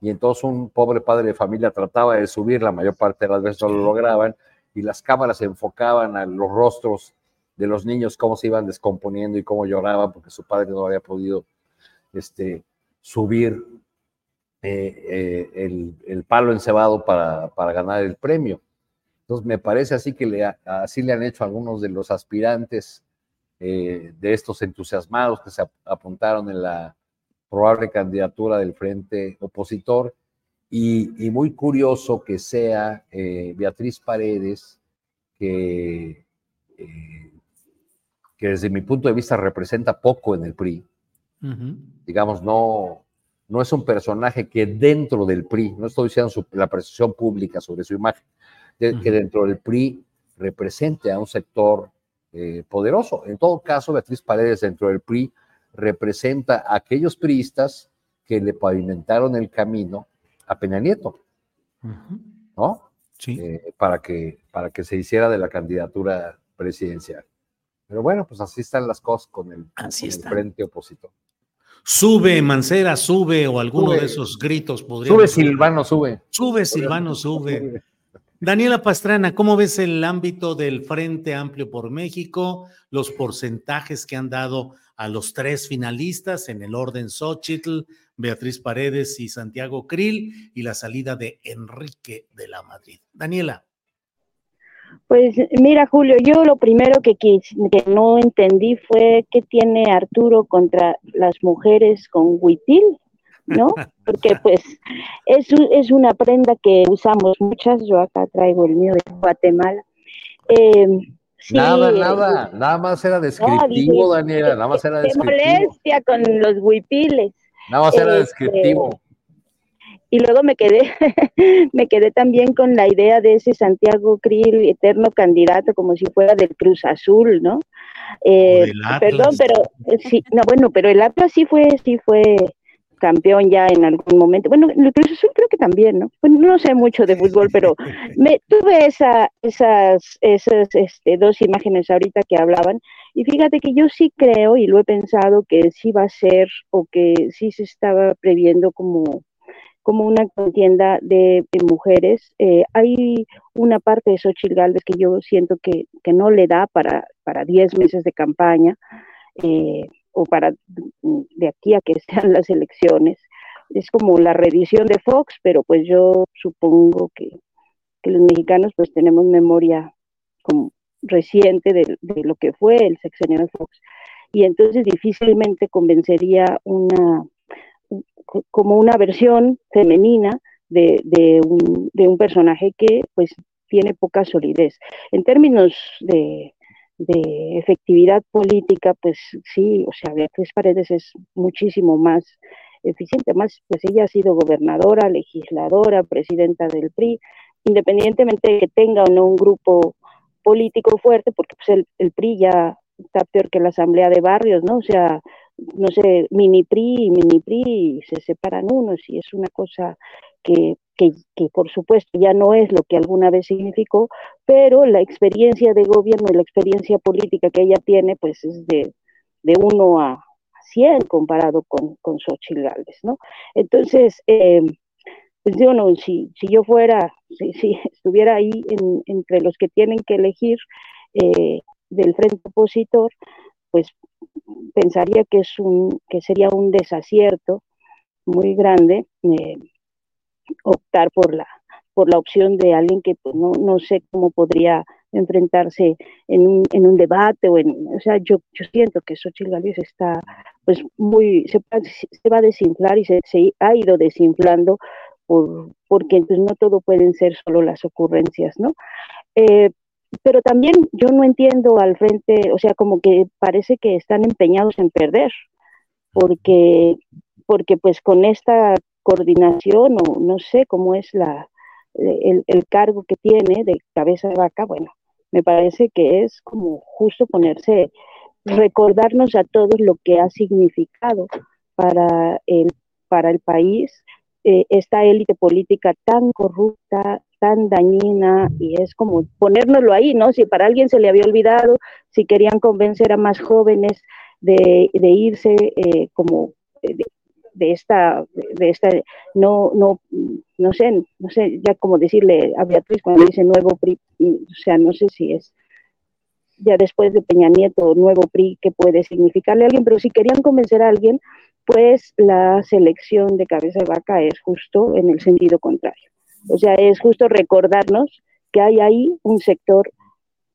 y entonces un pobre padre de familia trataba de subir, la mayor parte de las veces no lo lograban, y las cámaras se enfocaban a los rostros de los niños, cómo se iban descomponiendo y cómo lloraban porque su padre no había podido este, subir eh, eh, el, el, palo encebado para, para, ganar el premio. Entonces, me parece así que le, así le han hecho algunos de los aspirantes eh, de estos entusiasmados que se apuntaron en la probable candidatura del frente opositor. Y, y muy curioso que sea Beatriz Paredes, que, que desde mi punto de vista representa poco en el PRI. Digamos, no, no es un personaje que dentro del PRI, no estoy diciendo la percepción pública sobre su imagen, que dentro del PRI represente a un sector eh, poderoso. En todo caso, Beatriz Paredes dentro del PRI representa a aquellos priistas que le pavimentaron el camino a Peña Nieto, ¿no? Sí. Eh, para, que, para que se hiciera de la candidatura presidencial. Pero bueno, pues así están las cosas con el, con el frente opositor. Sube Mancera, sube, o alguno de esos gritos podría. Sube Silvano, sube. Sube Silvano, sube. Daniela Pastrana, ¿cómo ves el ámbito del Frente Amplio por México? Los porcentajes que han dado a los tres finalistas en el orden Xochitl, Beatriz Paredes y Santiago Krill, y la salida de Enrique de la Madrid. Daniela. Pues mira, Julio, yo lo primero que, que no entendí fue qué tiene Arturo contra las mujeres con huitil, ¿no? Porque pues es, es una prenda que usamos muchas, yo acá traigo el mío de Guatemala. Eh, nada, nada, nada más era descriptivo, Daniela, nada más era descriptivo. molestia con los huipiles. Nada más era este, descriptivo y luego me quedé, me quedé también con la idea de ese Santiago Krill, eterno candidato, como si fuera del Cruz Azul, ¿no? Eh, perdón, pero eh, sí, no, bueno, pero el Atlas sí fue, sí fue campeón ya en algún momento. Bueno, el Cruz Azul creo que también, ¿no? Bueno, no sé mucho de fútbol, pero me tuve esa, esas, esas este, dos imágenes ahorita que hablaban. Y fíjate que yo sí creo y lo he pensado que sí va a ser o que sí se estaba previendo como como una contienda de, mujeres. Eh, hay una parte de Xochitl Galvez que yo siento que, no le da para, para 10 meses de campaña eh, o para de aquí a que sean las elecciones. Es como la reedición de Fox, pero pues yo supongo que, los mexicanos pues tenemos memoria reciente de, de lo que fue el sexenio de Fox. Y entonces difícilmente convencería una como una versión femenina de, de, un, de, un, personaje que pues tiene poca solidez. En términos de, de, efectividad política, pues sí, o sea, Beatriz Paredes es muchísimo más eficiente, más, pues ella ha sido gobernadora, legisladora, presidenta del PRI, independientemente de que tenga o no un grupo político fuerte, porque pues el, el PRI ya está peor que la asamblea de barrios, ¿no? O sea, no sé, mini PRI y mini PRI se separan unos y es una cosa que, que, por supuesto ya no es lo que alguna vez significó, pero la experiencia de gobierno y la experiencia política que ella tiene pues es de, de uno a 100 comparado con, con Xochitl ¿no? Entonces, eh, pues yo no, si, si yo fuera, si, si estuviera ahí entre los que tienen que elegir eh, del frente opositor, pues pensaría que, es un, que sería un desacierto muy grande eh, optar por la, por la opción de alguien que pues, no, no sé cómo podría enfrentarse en un, en un debate o en, o sea, yo, yo siento que Xochitl Gálvez está pues muy, se, se va a desinflar y se, ha ido desinflando por, porque pues, no todo pueden ser solo las ocurrencias, ¿no? Eh, pero también yo no entiendo al frente, o sea, como que parece que están empeñados en perder, porque, porque pues con esta coordinación o no sé cómo es la, el, el cargo que tiene de cabeza de vaca, bueno, me parece que es como justo ponerse, recordarnos a todos lo que ha significado para el, para el país eh, esta élite política tan corrupta, tan dañina y es como ponérnoslo ahí, ¿no? Si para alguien se le había olvidado, si querían convencer a más jóvenes de, irse eh, como de, esta, de esta, no, no, no sé, no sé, ya como decirle a Beatriz cuando dice nuevo PRI, o sea, no sé si es ya después de Peña Nieto, nuevo PRI, que puede significarle a alguien, pero si querían convencer a alguien, pues la selección de cabeza de vaca es justo en el sentido contrario. O sea, es justo recordarnos que hay ahí un sector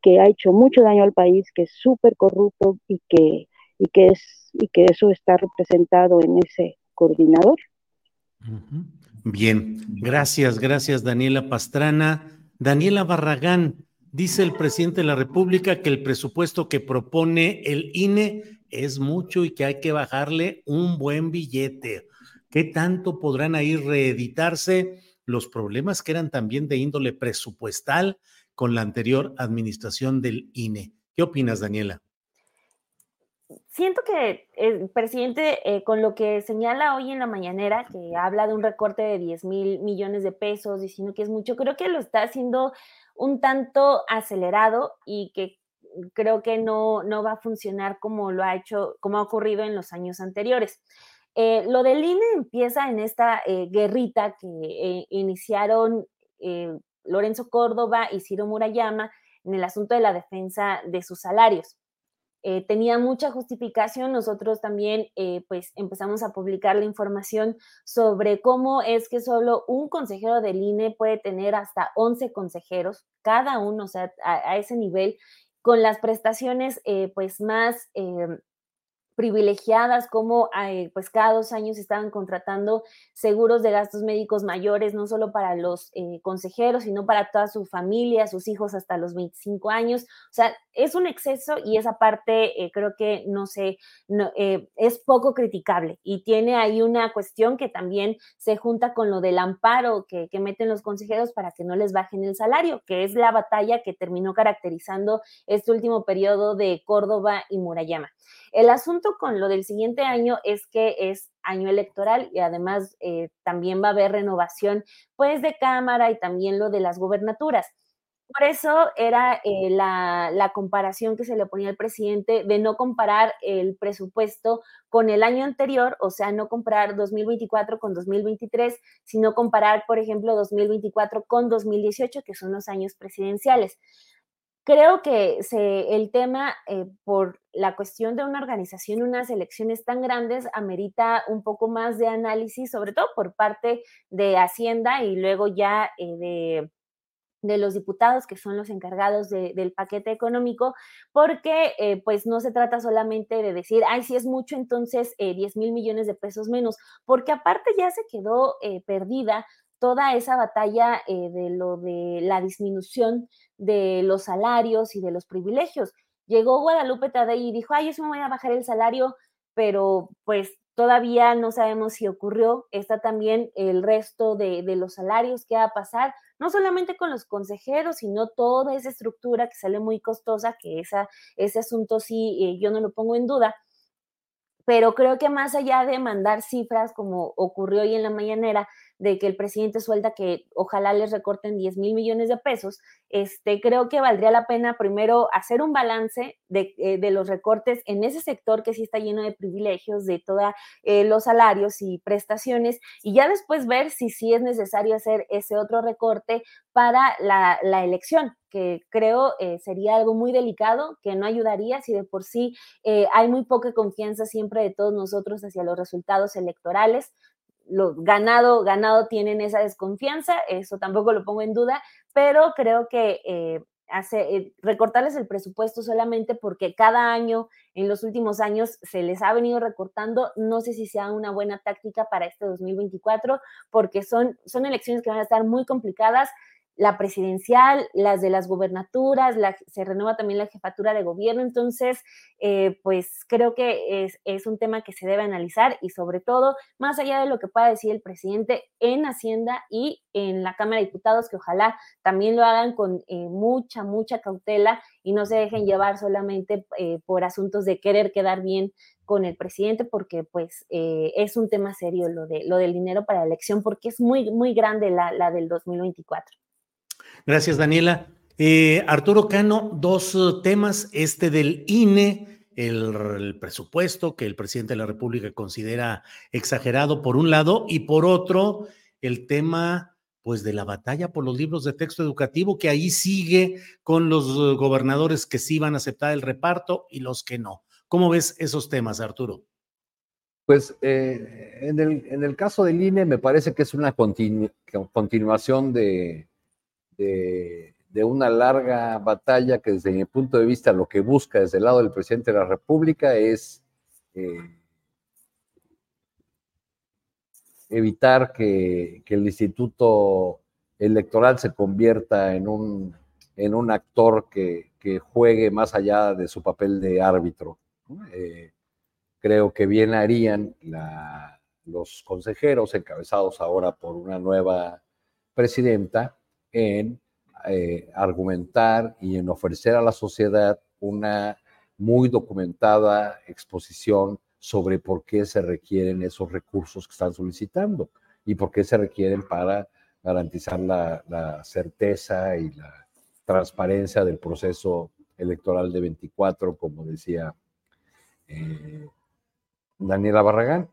que ha hecho mucho daño al país, que es súper corrupto y que, y, que es, y que eso está representado en ese coordinador. Bien, gracias, gracias Daniela Pastrana. Daniela Barragán, dice el presidente de la República que el presupuesto que propone el INE es mucho y que hay que bajarle un buen billete. ¿Qué tanto podrán ahí reeditarse los problemas que eran también de índole presupuestal con la anterior administración del INE? ¿Qué opinas, Daniela? Siento que el presidente, eh, con lo que señala hoy en la mañanera, que habla de un recorte de 10 mil millones de pesos, diciendo que es mucho, creo que lo está haciendo un tanto acelerado y que creo que no, no va a funcionar como lo ha hecho, como ha ocurrido en los años anteriores. Eh, lo del INE empieza en esta eh, guerrita que eh, iniciaron Lorenzo Córdoba y Ciro Murayama en el asunto de la defensa de sus salarios. tenía mucha justificación, nosotros también pues empezamos a publicar la información sobre cómo es que solo un consejero del INE puede tener hasta 11 consejeros, cada uno, o sea, a, a ese nivel, con las prestaciones pues más em, privilegiadas, como eh, pues cada dos años estaban contratando seguros de gastos médicos mayores, no solo para los eh, consejeros, sino para toda su familia, sus hijos hasta los 25 años. O sea, es un exceso y esa parte eh, creo que no sé, no, es poco criticable y tiene ahí una cuestión que también se junta con lo del amparo que, que meten los consejeros para que no les bajen el salario, que es la batalla que terminó caracterizando este último periodo de Córdoba y Murayama. El asunto con lo del siguiente año es que es año electoral y además eh, también va a haber renovación pues de Cámara y también lo de las gobernaturas. Por eso era eh, la, la, comparación que se le ponía al presidente de no comparar el presupuesto con el año anterior, o sea, no comparar 2024 con 2023, sino comparar, por ejemplo, 2024 con 2018, que son los años presidenciales. Creo que se, el tema, eh, por la cuestión de una organización, unas elecciones tan grandes, amerita un poco más de análisis, sobre todo por parte de Hacienda y luego ya eh, de, los diputados que son los encargados del paquete económico, porque eh, pues no se trata solamente de decir, ay, si es mucho, entonces 10 mil millones de pesos menos, porque aparte ya se quedó perdida toda esa batalla de lo de la disminución de los salarios y de los privilegios. Llegó Guadalupe Tadei y dijo, ay, eso me voy a bajar el salario, pero pues todavía no sabemos si ocurrió. Está también el resto de, los salarios que va a pasar, no solamente con los consejeros, sino toda esa estructura que sale muy costosa, que esa, ese asunto sí, eh, yo no lo pongo en duda. Pero creo que más allá de mandar cifras, como ocurrió hoy en la mañanera, de que el presidente suelta que ojalá les recorten 10 mil millones de pesos, este, creo que valdría la pena primero hacer un balance de, eh, de los recortes en ese sector que sí está lleno de privilegios, de todos eh, los salarios y prestaciones, y ya después ver si sí es necesario hacer ese otro recorte para la, la elección, que creo eh, sería algo muy delicado, que no ayudaría si de por sí hay muy poca confianza siempre de todos nosotros hacia los resultados electorales los ganado, ganado tienen esa desconfianza, eso tampoco lo pongo en duda, pero creo que eh, hace, eh, recortarles el presupuesto solamente porque cada año, en los últimos años, se les ha venido recortando, no sé si sea una buena táctica para este 2024, porque son, son elecciones que van a estar muy complicadas la presidencial, las de las gobernaturas, se renueva también la jefatura de gobierno, entonces, eh, pues creo que es, es, un tema que se debe analizar y sobre todo, más allá de lo que pueda decir el presidente en Hacienda y en la Cámara de Diputados, que ojalá también lo hagan con eh, mucha, mucha cautela y no se dejen llevar solamente eh, por asuntos de querer quedar bien con el presidente porque pues es un tema serio lo, de, lo del dinero para la elección porque es muy, muy grande la, la del 2024. Gracias, Daniela. Eh, Arturo Cano, dos uh, temas, este del INE, el, presupuesto que el presidente de la República considera exagerado por un lado, y por otro, el tema pues de la batalla por los libros de texto educativo, que ahí sigue con los uh, gobernadores que sí van a aceptar el reparto y los que no. ¿Cómo ves esos temas, Arturo? Pues eh, en, el, caso del INE me parece que es una continu, continuación de, de, una larga batalla que desde mi punto de vista lo que busca desde el lado del presidente de la República es eh, evitar que, que, el instituto electoral se convierta en un, en un actor que, que juegue más allá de su papel de árbitro. Eh, creo que bien harían los consejeros, encabezados ahora por una nueva presidenta, en eh, argumentar y en ofrecer a la sociedad una muy documentada exposición sobre por qué se requieren esos recursos que están solicitando y por qué se requieren para garantizar la, certeza y la transparencia del proceso electoral de 24, como decía eh, Daniela Barragán.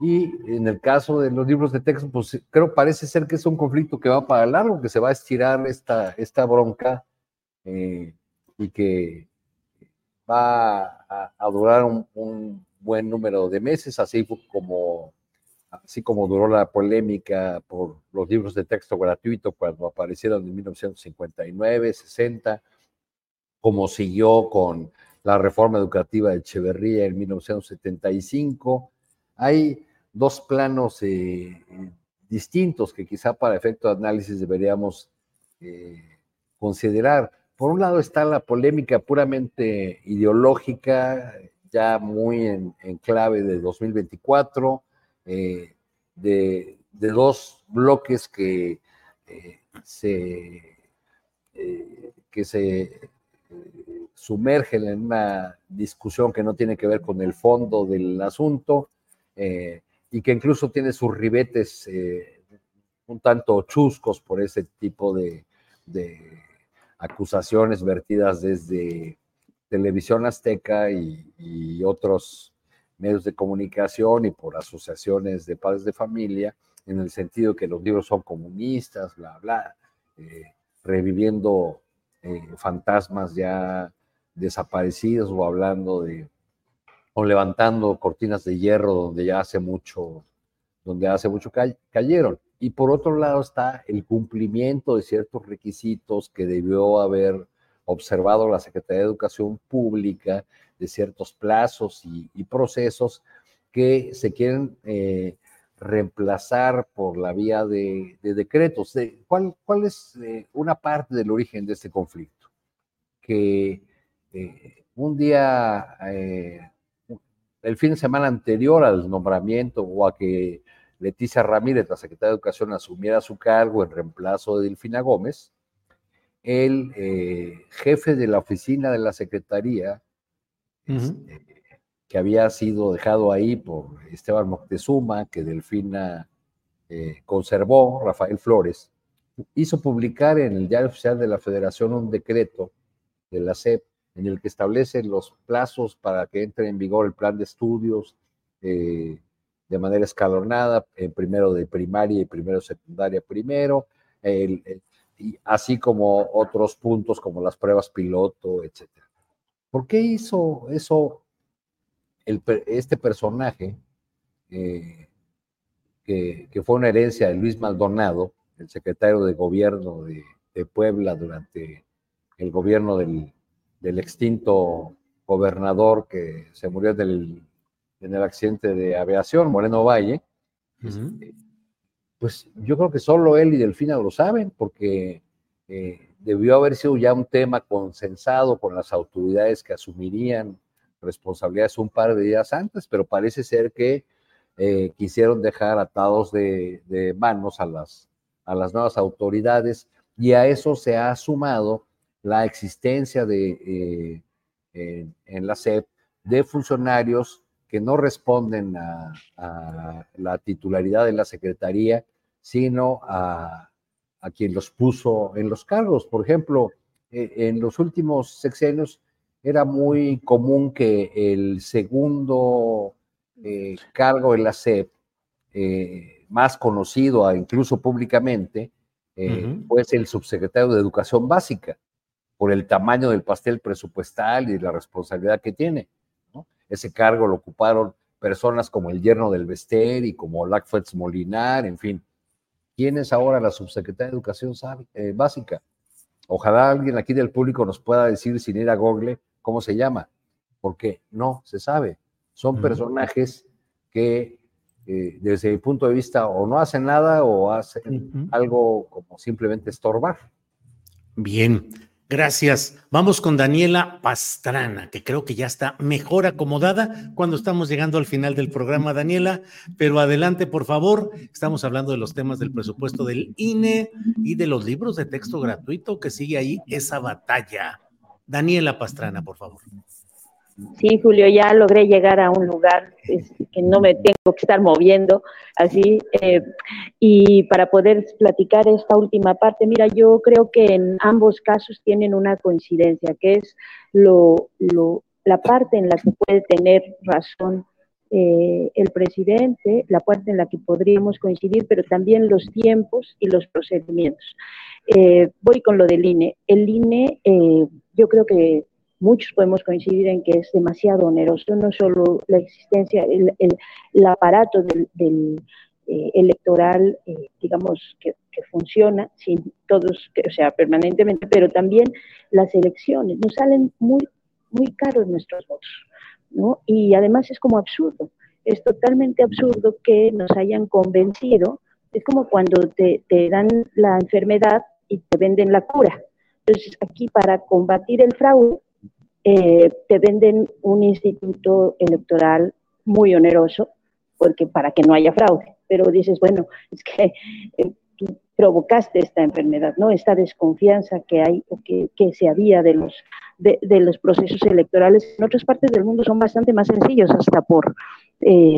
Y en el caso de los libros de texto, pues creo parece ser que es un conflicto que va para largo, que se va a estirar esta, esta bronca eh, y que va a, a durar un, un, buen número de meses, así como, así como duró la polémica por los libros de texto gratuito cuando aparecieron en 1959, 60, como siguió con la reforma educativa de Echeverría en 1975. Hay dos planos eh, distintos que quizá para efecto de análisis deberíamos eh, considerar. Por un lado está la polémica puramente ideológica, ya muy en, clave de 2024, eh, de, dos bloques que se, que se sumergen en una discusión que no tiene que ver con el fondo del asunto y que incluso tiene sus ribetes eh, un tanto chuscos por ese tipo de, acusaciones vertidas desde televisión azteca y, otros medios de comunicación y por asociaciones de padres de familia, en el sentido que los libros son comunistas, bla, bla, eh, reviviendo fantasmas ya desaparecidos o hablando de, o levantando cortinas de hierro donde ya hace mucho, donde hace mucho cayeron. Y por otro lado está el cumplimiento de ciertos requisitos que debió haber observado la Secretaría de Educación Pública, de ciertos plazos y, procesos que se quieren eh, reemplazar por la vía de, de decretos. De, ¿cuál, ¿Cuál es eh, una parte del origen de este conflicto? Que eh, un día, eh, el fin de semana anterior al nombramiento o a que Leticia Ramírez, la secretaria de Educación, asumiera su cargo en reemplazo de Delfina Gómez, el eh, jefe de la oficina de la Secretaría, uh -huh. este, que había sido dejado ahí por Esteban Moctezuma, que Delfina eh, conservó, Rafael Flores, hizo publicar en el Diario Oficial de la Federación un decreto de la CEP en el que establece los plazos para que entre en vigor el plan de estudios eh, de manera escalonada, en primero de primaria y primero secundaria primero, el, el, y así como otros puntos como las pruebas piloto, etc. ¿Por qué hizo eso el, este personaje, eh, que, que, fue una herencia de Luis Maldonado, el secretario de gobierno de, de Puebla durante el gobierno del del extinto gobernador que se murió del, en el accidente de aviación, Moreno Valle, uh -huh. pues yo creo que solo él y Delfina lo saben, porque eh, debió haber sido ya un tema consensado con las autoridades que asumirían responsabilidades un par de días antes, pero parece ser que eh, quisieron dejar atados de, de manos a las, a las nuevas autoridades y a eso se ha sumado la existencia de, eh, en, la SEP de funcionarios que no responden a, a, la titularidad de la Secretaría, sino a a quien los puso en los cargos. Por ejemplo, eh, en los últimos sexenios era muy común que el segundo eh, cargo en la SEP, eh, más conocido incluso públicamente, fuese el subsecretario de Educación Básica, por el tamaño del pastel presupuestal y la responsabilidad que tiene. Ese cargo lo ocuparon personas como el yerno del Bester y como Lacfetz Molinar, en fin. ¿Quién es ahora la subsecretaria de Educación Básica? Ojalá alguien aquí del público nos pueda decir sin ir a Google cómo se llama, porque no se sabe. Son personajes que eh, desde mi punto de vista o no hacen nada o hacen algo como simplemente estorbar. Bien, Gracias. Vamos con Daniela Pastrana, que creo que ya está mejor acomodada cuando estamos llegando al final del programa, Daniela. Pero adelante, por favor. Estamos hablando de los temas del presupuesto del INE y de los libros de texto gratuito que sigue ahí esa batalla. Daniela Pastrana, por favor. Sí, Julio, ya logré llegar a un lugar que no me tengo que estar moviendo así. Eh, y para poder platicar esta última parte, mira, yo creo que en ambos casos tienen una coincidencia, que es la parte en la que puede tener razón eh, el presidente, la parte en la que podríamos coincidir, pero también los tiempos y los procedimientos. Eh, voy con lo del INE. El INE, yo creo que muchos podemos coincidir en que es demasiado oneroso, no solo la existencia, el, el, aparato del, eh, electoral, eh, digamos, que, funciona sin todos, o sea, permanentemente, pero también las elecciones. Nos salen muy, muy caros nuestros votos, ¿no? Y además es como absurdo, es totalmente absurdo que nos hayan convencido, es como cuando te, te dan la enfermedad y te venden la cura. Entonces, aquí para combatir el fraude, eh, te venden un instituto electoral muy oneroso, porque para que no haya fraude. Pero dices, bueno, es que eh, tú provocaste esta enfermedad, ¿no? Esta desconfianza que hay o que, se había de los, de, los procesos electorales en otras partes del mundo son bastante más sencillos, hasta por eh,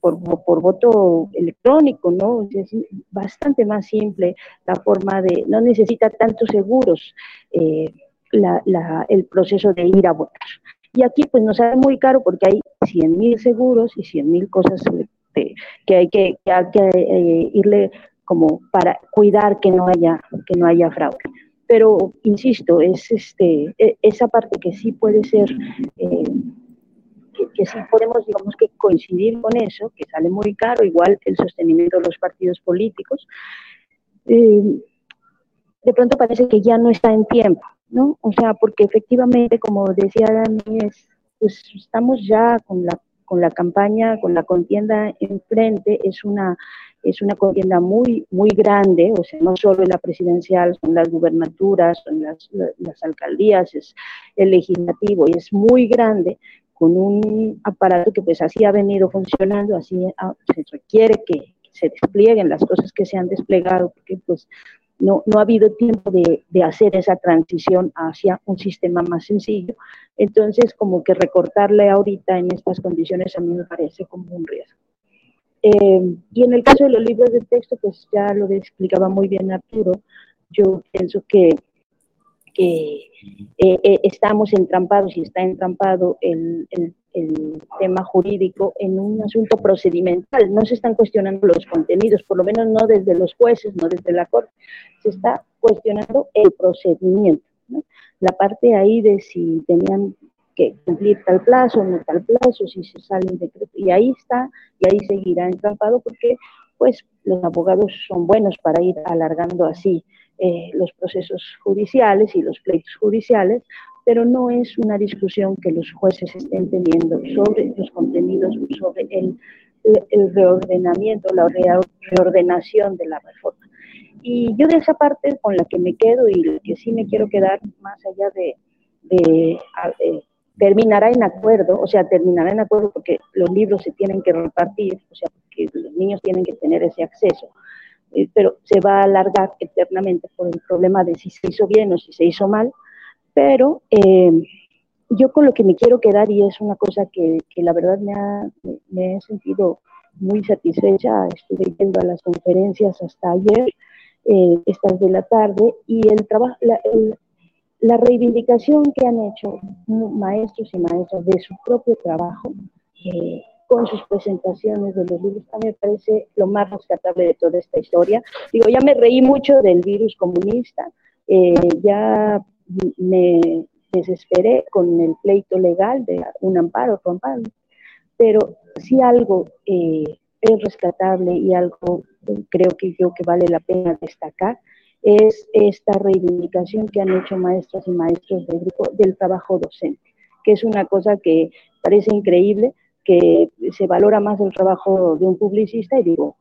por, por, voto electrónico, ¿no? Es bastante más simple la forma de, no necesita tantos seguros eh, el proceso de ir a votar. Y aquí pues nos sale muy caro porque hay 100 mil seguros y 100 mil cosas que hay que, que, eh, irle como para cuidar que no haya, que no haya fraude pero insisto, es este, e, esa parte que sí puede ser eh, que, sí podemos, digamos que coincidir con eso, que sale muy caro, igual el sostenimiento de los partidos políticos, eh, de pronto parece que ya no está en tiempo, ¿no? O sea, porque efectivamente, como decía Dani, pues estamos ya con la, con la campaña, con la contienda enfrente, es una, es una contienda muy, muy grande, o sea, no solo en la presidencial, son las gubernaturas, son las, las alcaldías, es el legislativo, y es muy grande, con un aparato que pues así ha venido funcionando, así ah, se requiere que se desplieguen las cosas que se han desplegado, porque pues no, no ha habido tiempo de, de, hacer esa transición hacia un sistema más sencillo. Entonces, como que recortarle ahorita en estas condiciones a mí me parece como un riesgo. Eh, y en el caso de los libros de texto, pues ya lo explicaba muy bien Arturo, yo pienso que que eh, eh, estamos entrampados y está entrampado el, el, tema jurídico en un asunto procedimental. No se están cuestionando los contenidos, por lo menos no desde los jueces, no desde la Corte. Se está cuestionando el procedimiento. La parte ahí de si tenían que cumplir tal plazo no tal plazo, si se sale un decreto. Y ahí está, y ahí seguirá entrampado porque pues los abogados son buenos para ir alargando así eh, los procesos judiciales y los pleitos judiciales, pero no es una discusión que los jueces estén teniendo sobre los contenidos, sobre el, reordenamiento, la reordenación de la reforma. Y yo de esa parte con la que me quedo y que sí me quiero quedar más allá de, de, terminará en acuerdo, o sea, terminará en acuerdo porque los libros se tienen que repartir, o sea, que los niños tienen que tener ese acceso eh, pero se va a alargar eternamente por el problema de si se hizo bien o si se hizo mal, pero eh, yo con lo que me quiero quedar, y es una cosa que, que la verdad me, ha, me, he sentido muy satisfecha, estuve yendo a las conferencias hasta ayer, eh, estas de la tarde, y el trabajo, la reivindicación que han hecho maestros y maestras de su propio trabajo, eh, con sus presentaciones de los libros, a mí me parece lo más rescatable de toda esta historia. Digo, ya me reí mucho del virus comunista, eh, ya me desesperé con el pleito legal de un amparo, amparo, pero si algo eh, es rescatable y algo creo que yo que vale la pena destacar es esta reivindicación que han hecho maestras y maestros del grupo del trabajo docente, que es una cosa que parece increíble, que se valora más el trabajo de un publicista, y digo,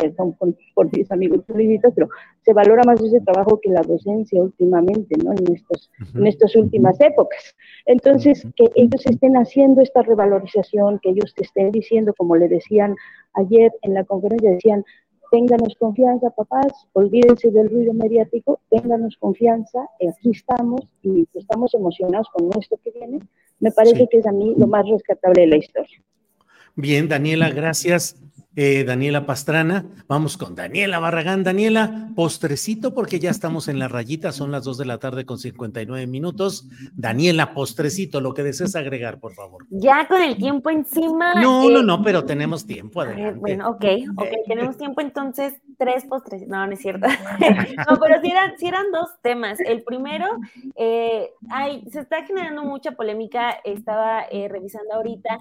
perdón por, mis amigos publicistas, pero se valora más ese trabajo que la docencia últimamente, ¿no? En, estos, en estas últimas épocas. Entonces, que ellos estén haciendo esta revalorización, que ellos te estén diciendo, como le decían ayer en la conferencia, decían, ténganos confianza, papás, olvídense del ruido mediático, ténganos confianza, aquí estamos y estamos emocionados con esto que viene. Me parece que es a mí lo más rescatable de la historia. Bien, Daniela, gracias. Eh, Daniela Pastrana. Vamos con Daniela Barragán. Daniela, postrecito porque ya estamos en la rayita, son las 2 de la tarde con 59 minutos. Daniela, postrecito, lo que desees agregar, por favor. Ya con el tiempo encima. No, no, eh, no, pero tenemos tiempo, adelante. bueno, ok, ok, tenemos tiempo entonces, tres postres. No, no es cierto. no, pero sí eran, eran dos temas. El primero, eh, se está generando mucha polémica, estaba revisando ahorita,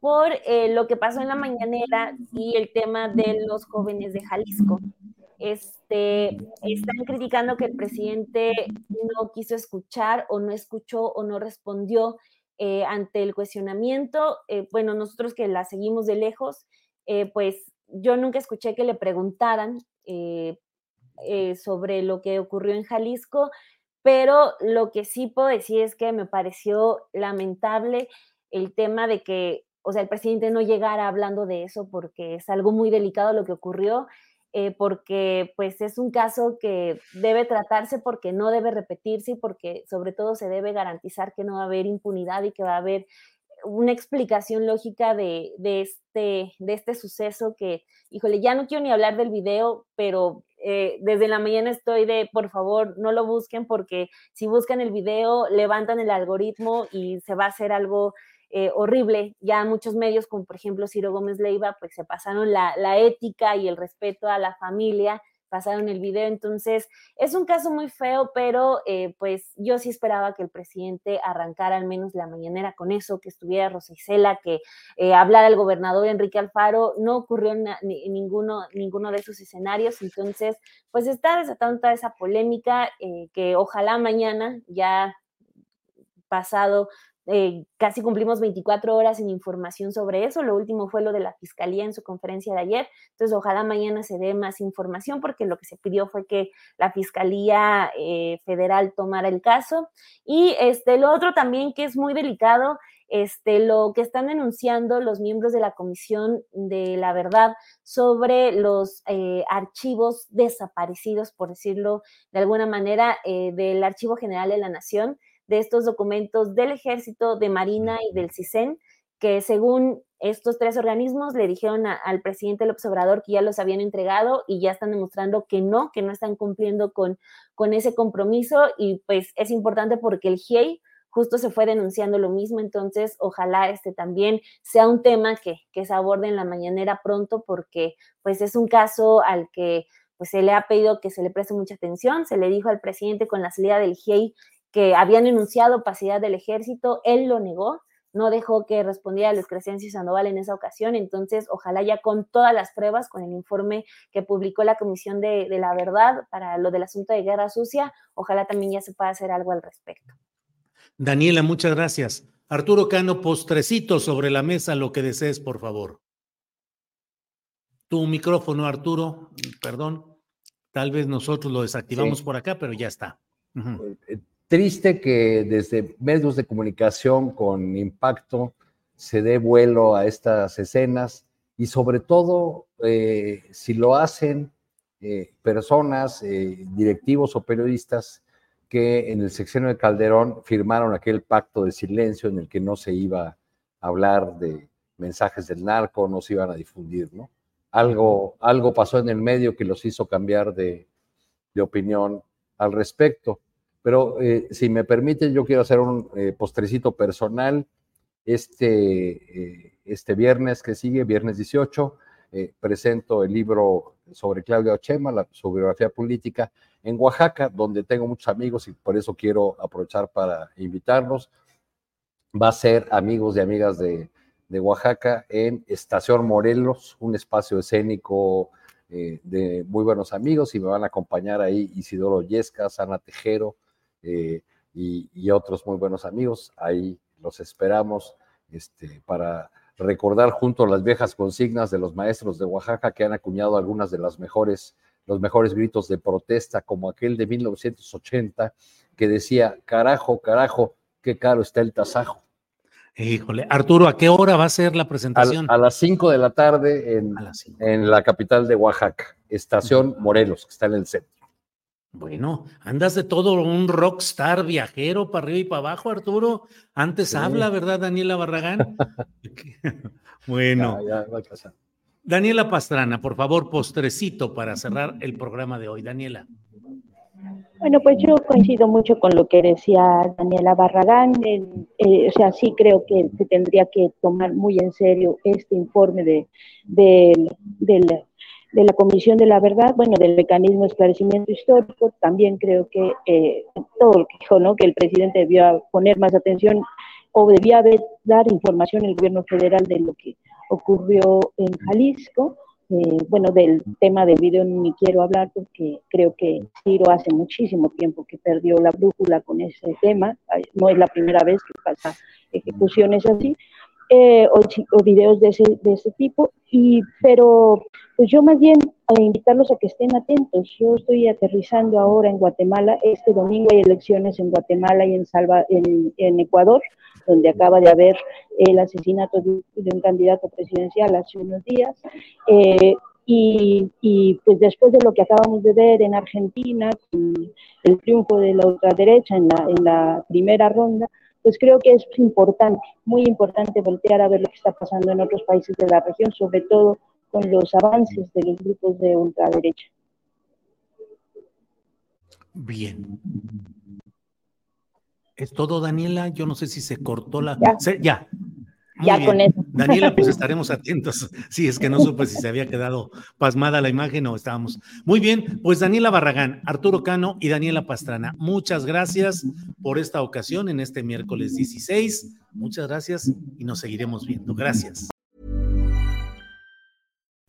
por lo que pasó en la mañanera y el tema de los jóvenes de Jalisco. Este, están criticando que el presidente no quiso escuchar o no escuchó o no respondió eh, ante el cuestionamiento. Eh, bueno, nosotros que la seguimos de lejos, eh, pues yo nunca escuché que le preguntaran sobre lo que ocurrió en Jalisco, pero lo que sí puedo decir es que me pareció lamentable el tema de que o sea, el presidente no llegara hablando de eso porque es algo muy delicado lo que ocurrió, eh, porque pues es un caso que debe tratarse porque no debe repetirse y porque sobre todo se debe garantizar que no va a haber impunidad y que va a haber una explicación lógica de, este, de este suceso que, híjole, ya no quiero ni hablar del video, pero eh, desde la mañana estoy de, por favor, no lo busquen porque si buscan el video, levantan el algoritmo y se va a hacer algo eh, horrible. Ya muchos medios, como por ejemplo Ciro Gómez Leiva, pues se pasaron la, ética y el respeto a la familia, pasaron el video. Entonces, es un caso muy feo, pero eh, pues yo sí esperaba que el presidente arrancara al menos la mañanera con eso, que estuviera Rosa Isela, que eh, hablara el gobernador Enrique Alfaro. No ocurrió ninguno, ninguno de esos escenarios. Entonces, pues está desatando toda esa polémica que ojalá mañana ya pasado eh, casi cumplimos 24 horas sin información sobre eso. Lo último fue lo de la fiscalía en su conferencia de ayer. Entonces, ojalá mañana se dé más información porque lo que se pidió fue que la fiscalía eh, federal tomara el caso. Y este, lo otro también que es muy delicado, este, lo que están denunciando los miembros de la Comisión de la Verdad sobre los eh, archivos desaparecidos, por decirlo de alguna manera, del Archivo General de la Nación de estos documentos del Ejército, de Marina y del CISEN, que según estos tres organismos le dijeron al presidente López Obrador que ya los habían entregado y ya están demostrando que no, que no están cumpliendo con, con ese compromiso y pues es importante porque el GIEI justo se fue denunciando lo mismo, entonces ojalá este también sea un tema que, que se aborde en la mañanera pronto porque pues es un caso al que pues se le ha pedido que se le preste mucha atención, se le dijo al presidente con la salida del GIEI que habían enunciado opacidad del ejército, él lo negó, no dejó que respondiera a Luis Crescencio Sandoval en esa ocasión, entonces ojalá ya con todas las pruebas, con el informe que publicó la Comisión de, la Verdad para lo del asunto de guerra sucia, ojalá también ya se pueda hacer algo al respecto. Daniela, muchas gracias. Arturo Cano, postrecito sobre la mesa, lo que desees, por favor. Tu micrófono, Arturo, perdón. Tal vez nosotros lo desactivamos por acá, pero ya está. Triste que desde medios de comunicación con impacto se dé vuelo a estas escenas y sobre todo eh, si lo hacen eh, personas, eh, directivos o periodistas que en el sección de Calderón firmaron aquel pacto de silencio en el que no se iba a hablar de mensajes del narco no se iban a difundir, ¿no? Algo, algo pasó en el medio que los hizo cambiar de, opinión al respecto. Pero eh, si me permite, yo quiero hacer un eh, postrecito personal. Este, eh, este viernes que sigue, viernes 18, presento el libro sobre Claudia Ochema, su biografía política, en Oaxaca, donde tengo muchos amigos y por eso quiero aprovechar para invitarlos. Va a ser amigos y amigas de, de Oaxaca en Estación Morelos, un espacio escénico eh, de muy buenos amigos y me van a acompañar ahí Isidoro Yesca, Ana Tejero eh, y, otros muy buenos amigos. Ahí los esperamos este, para recordar junto a las viejas consignas de los maestros de Oaxaca que han acuñado algunas de las mejores, los mejores gritos de protesta, como aquel de 1980 que decía, carajo, carajo, qué caro está el tasajo. Híjole, Arturo, ¿a qué hora va a ser la presentación? A, las 5 de la tarde en, en, la capital de Oaxaca, Estación Morelos, que está en el centro. Bueno, andas de todo un rockstar viajero para arriba y para abajo, Arturo. Antes habla, ¿verdad, Daniela Barragán? bueno. Ya, ya Daniela Pastrana, por favor, postrecito para cerrar el programa de hoy. Daniela. Bueno, pues yo coincido mucho con lo que decía Daniela Barragán. Eh, o sea, sí creo que se tendría que tomar muy en serio este informe de, de, la Comisión de la Verdad, bueno, del mecanismo de esclarecimiento histórico. También creo que eh, todo lo que dijo, ¿no? Que el presidente debió poner más atención o debía dar información al gobierno federal de lo que ocurrió en Jalisco. Eh, bueno, del tema del video ni quiero hablar porque creo que Ciro hace muchísimo tiempo que perdió la brújula con ese tema. No es la primera vez que pasa ejecuciones así. Eh, o, videos de ese, de ese tipo, y, pero pues yo más bien a invitarlos a que estén atentos. Yo estoy aterrizando ahora en Guatemala, este domingo hay elecciones en Guatemala y en, Salva, en, en Ecuador, donde acaba de haber el asesinato de, un candidato presidencial hace unos días. Eh, y, y, pues después de lo que acabamos de ver en Argentina, el triunfo de la ultraderecha en la, en la primera ronda, pues creo que es importante, muy importante voltear a ver lo que está pasando en otros países de la región, sobre todo con los avances de los grupos de ultraderecha. Bien. ¿Es todo, Daniela? Yo no sé si se cortó la... Ya. ya. Con eso. Daniela, pues estaremos atentos. Sí, es que no supe si se había quedado pasmada la imagen o estábamos. Muy bien, pues Daniela Barragán, Arturo Cano y Daniela Pastrana, muchas gracias por esta ocasión en este miércoles 16. Muchas gracias y nos seguiremos viendo. Gracias.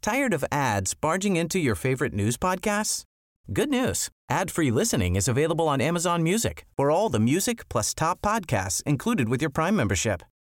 Tired of ads barging into your favorite news podcasts? Good news. Ad-free listening is available on Amazon Music for all the music plus top podcasts included with your Prime membership.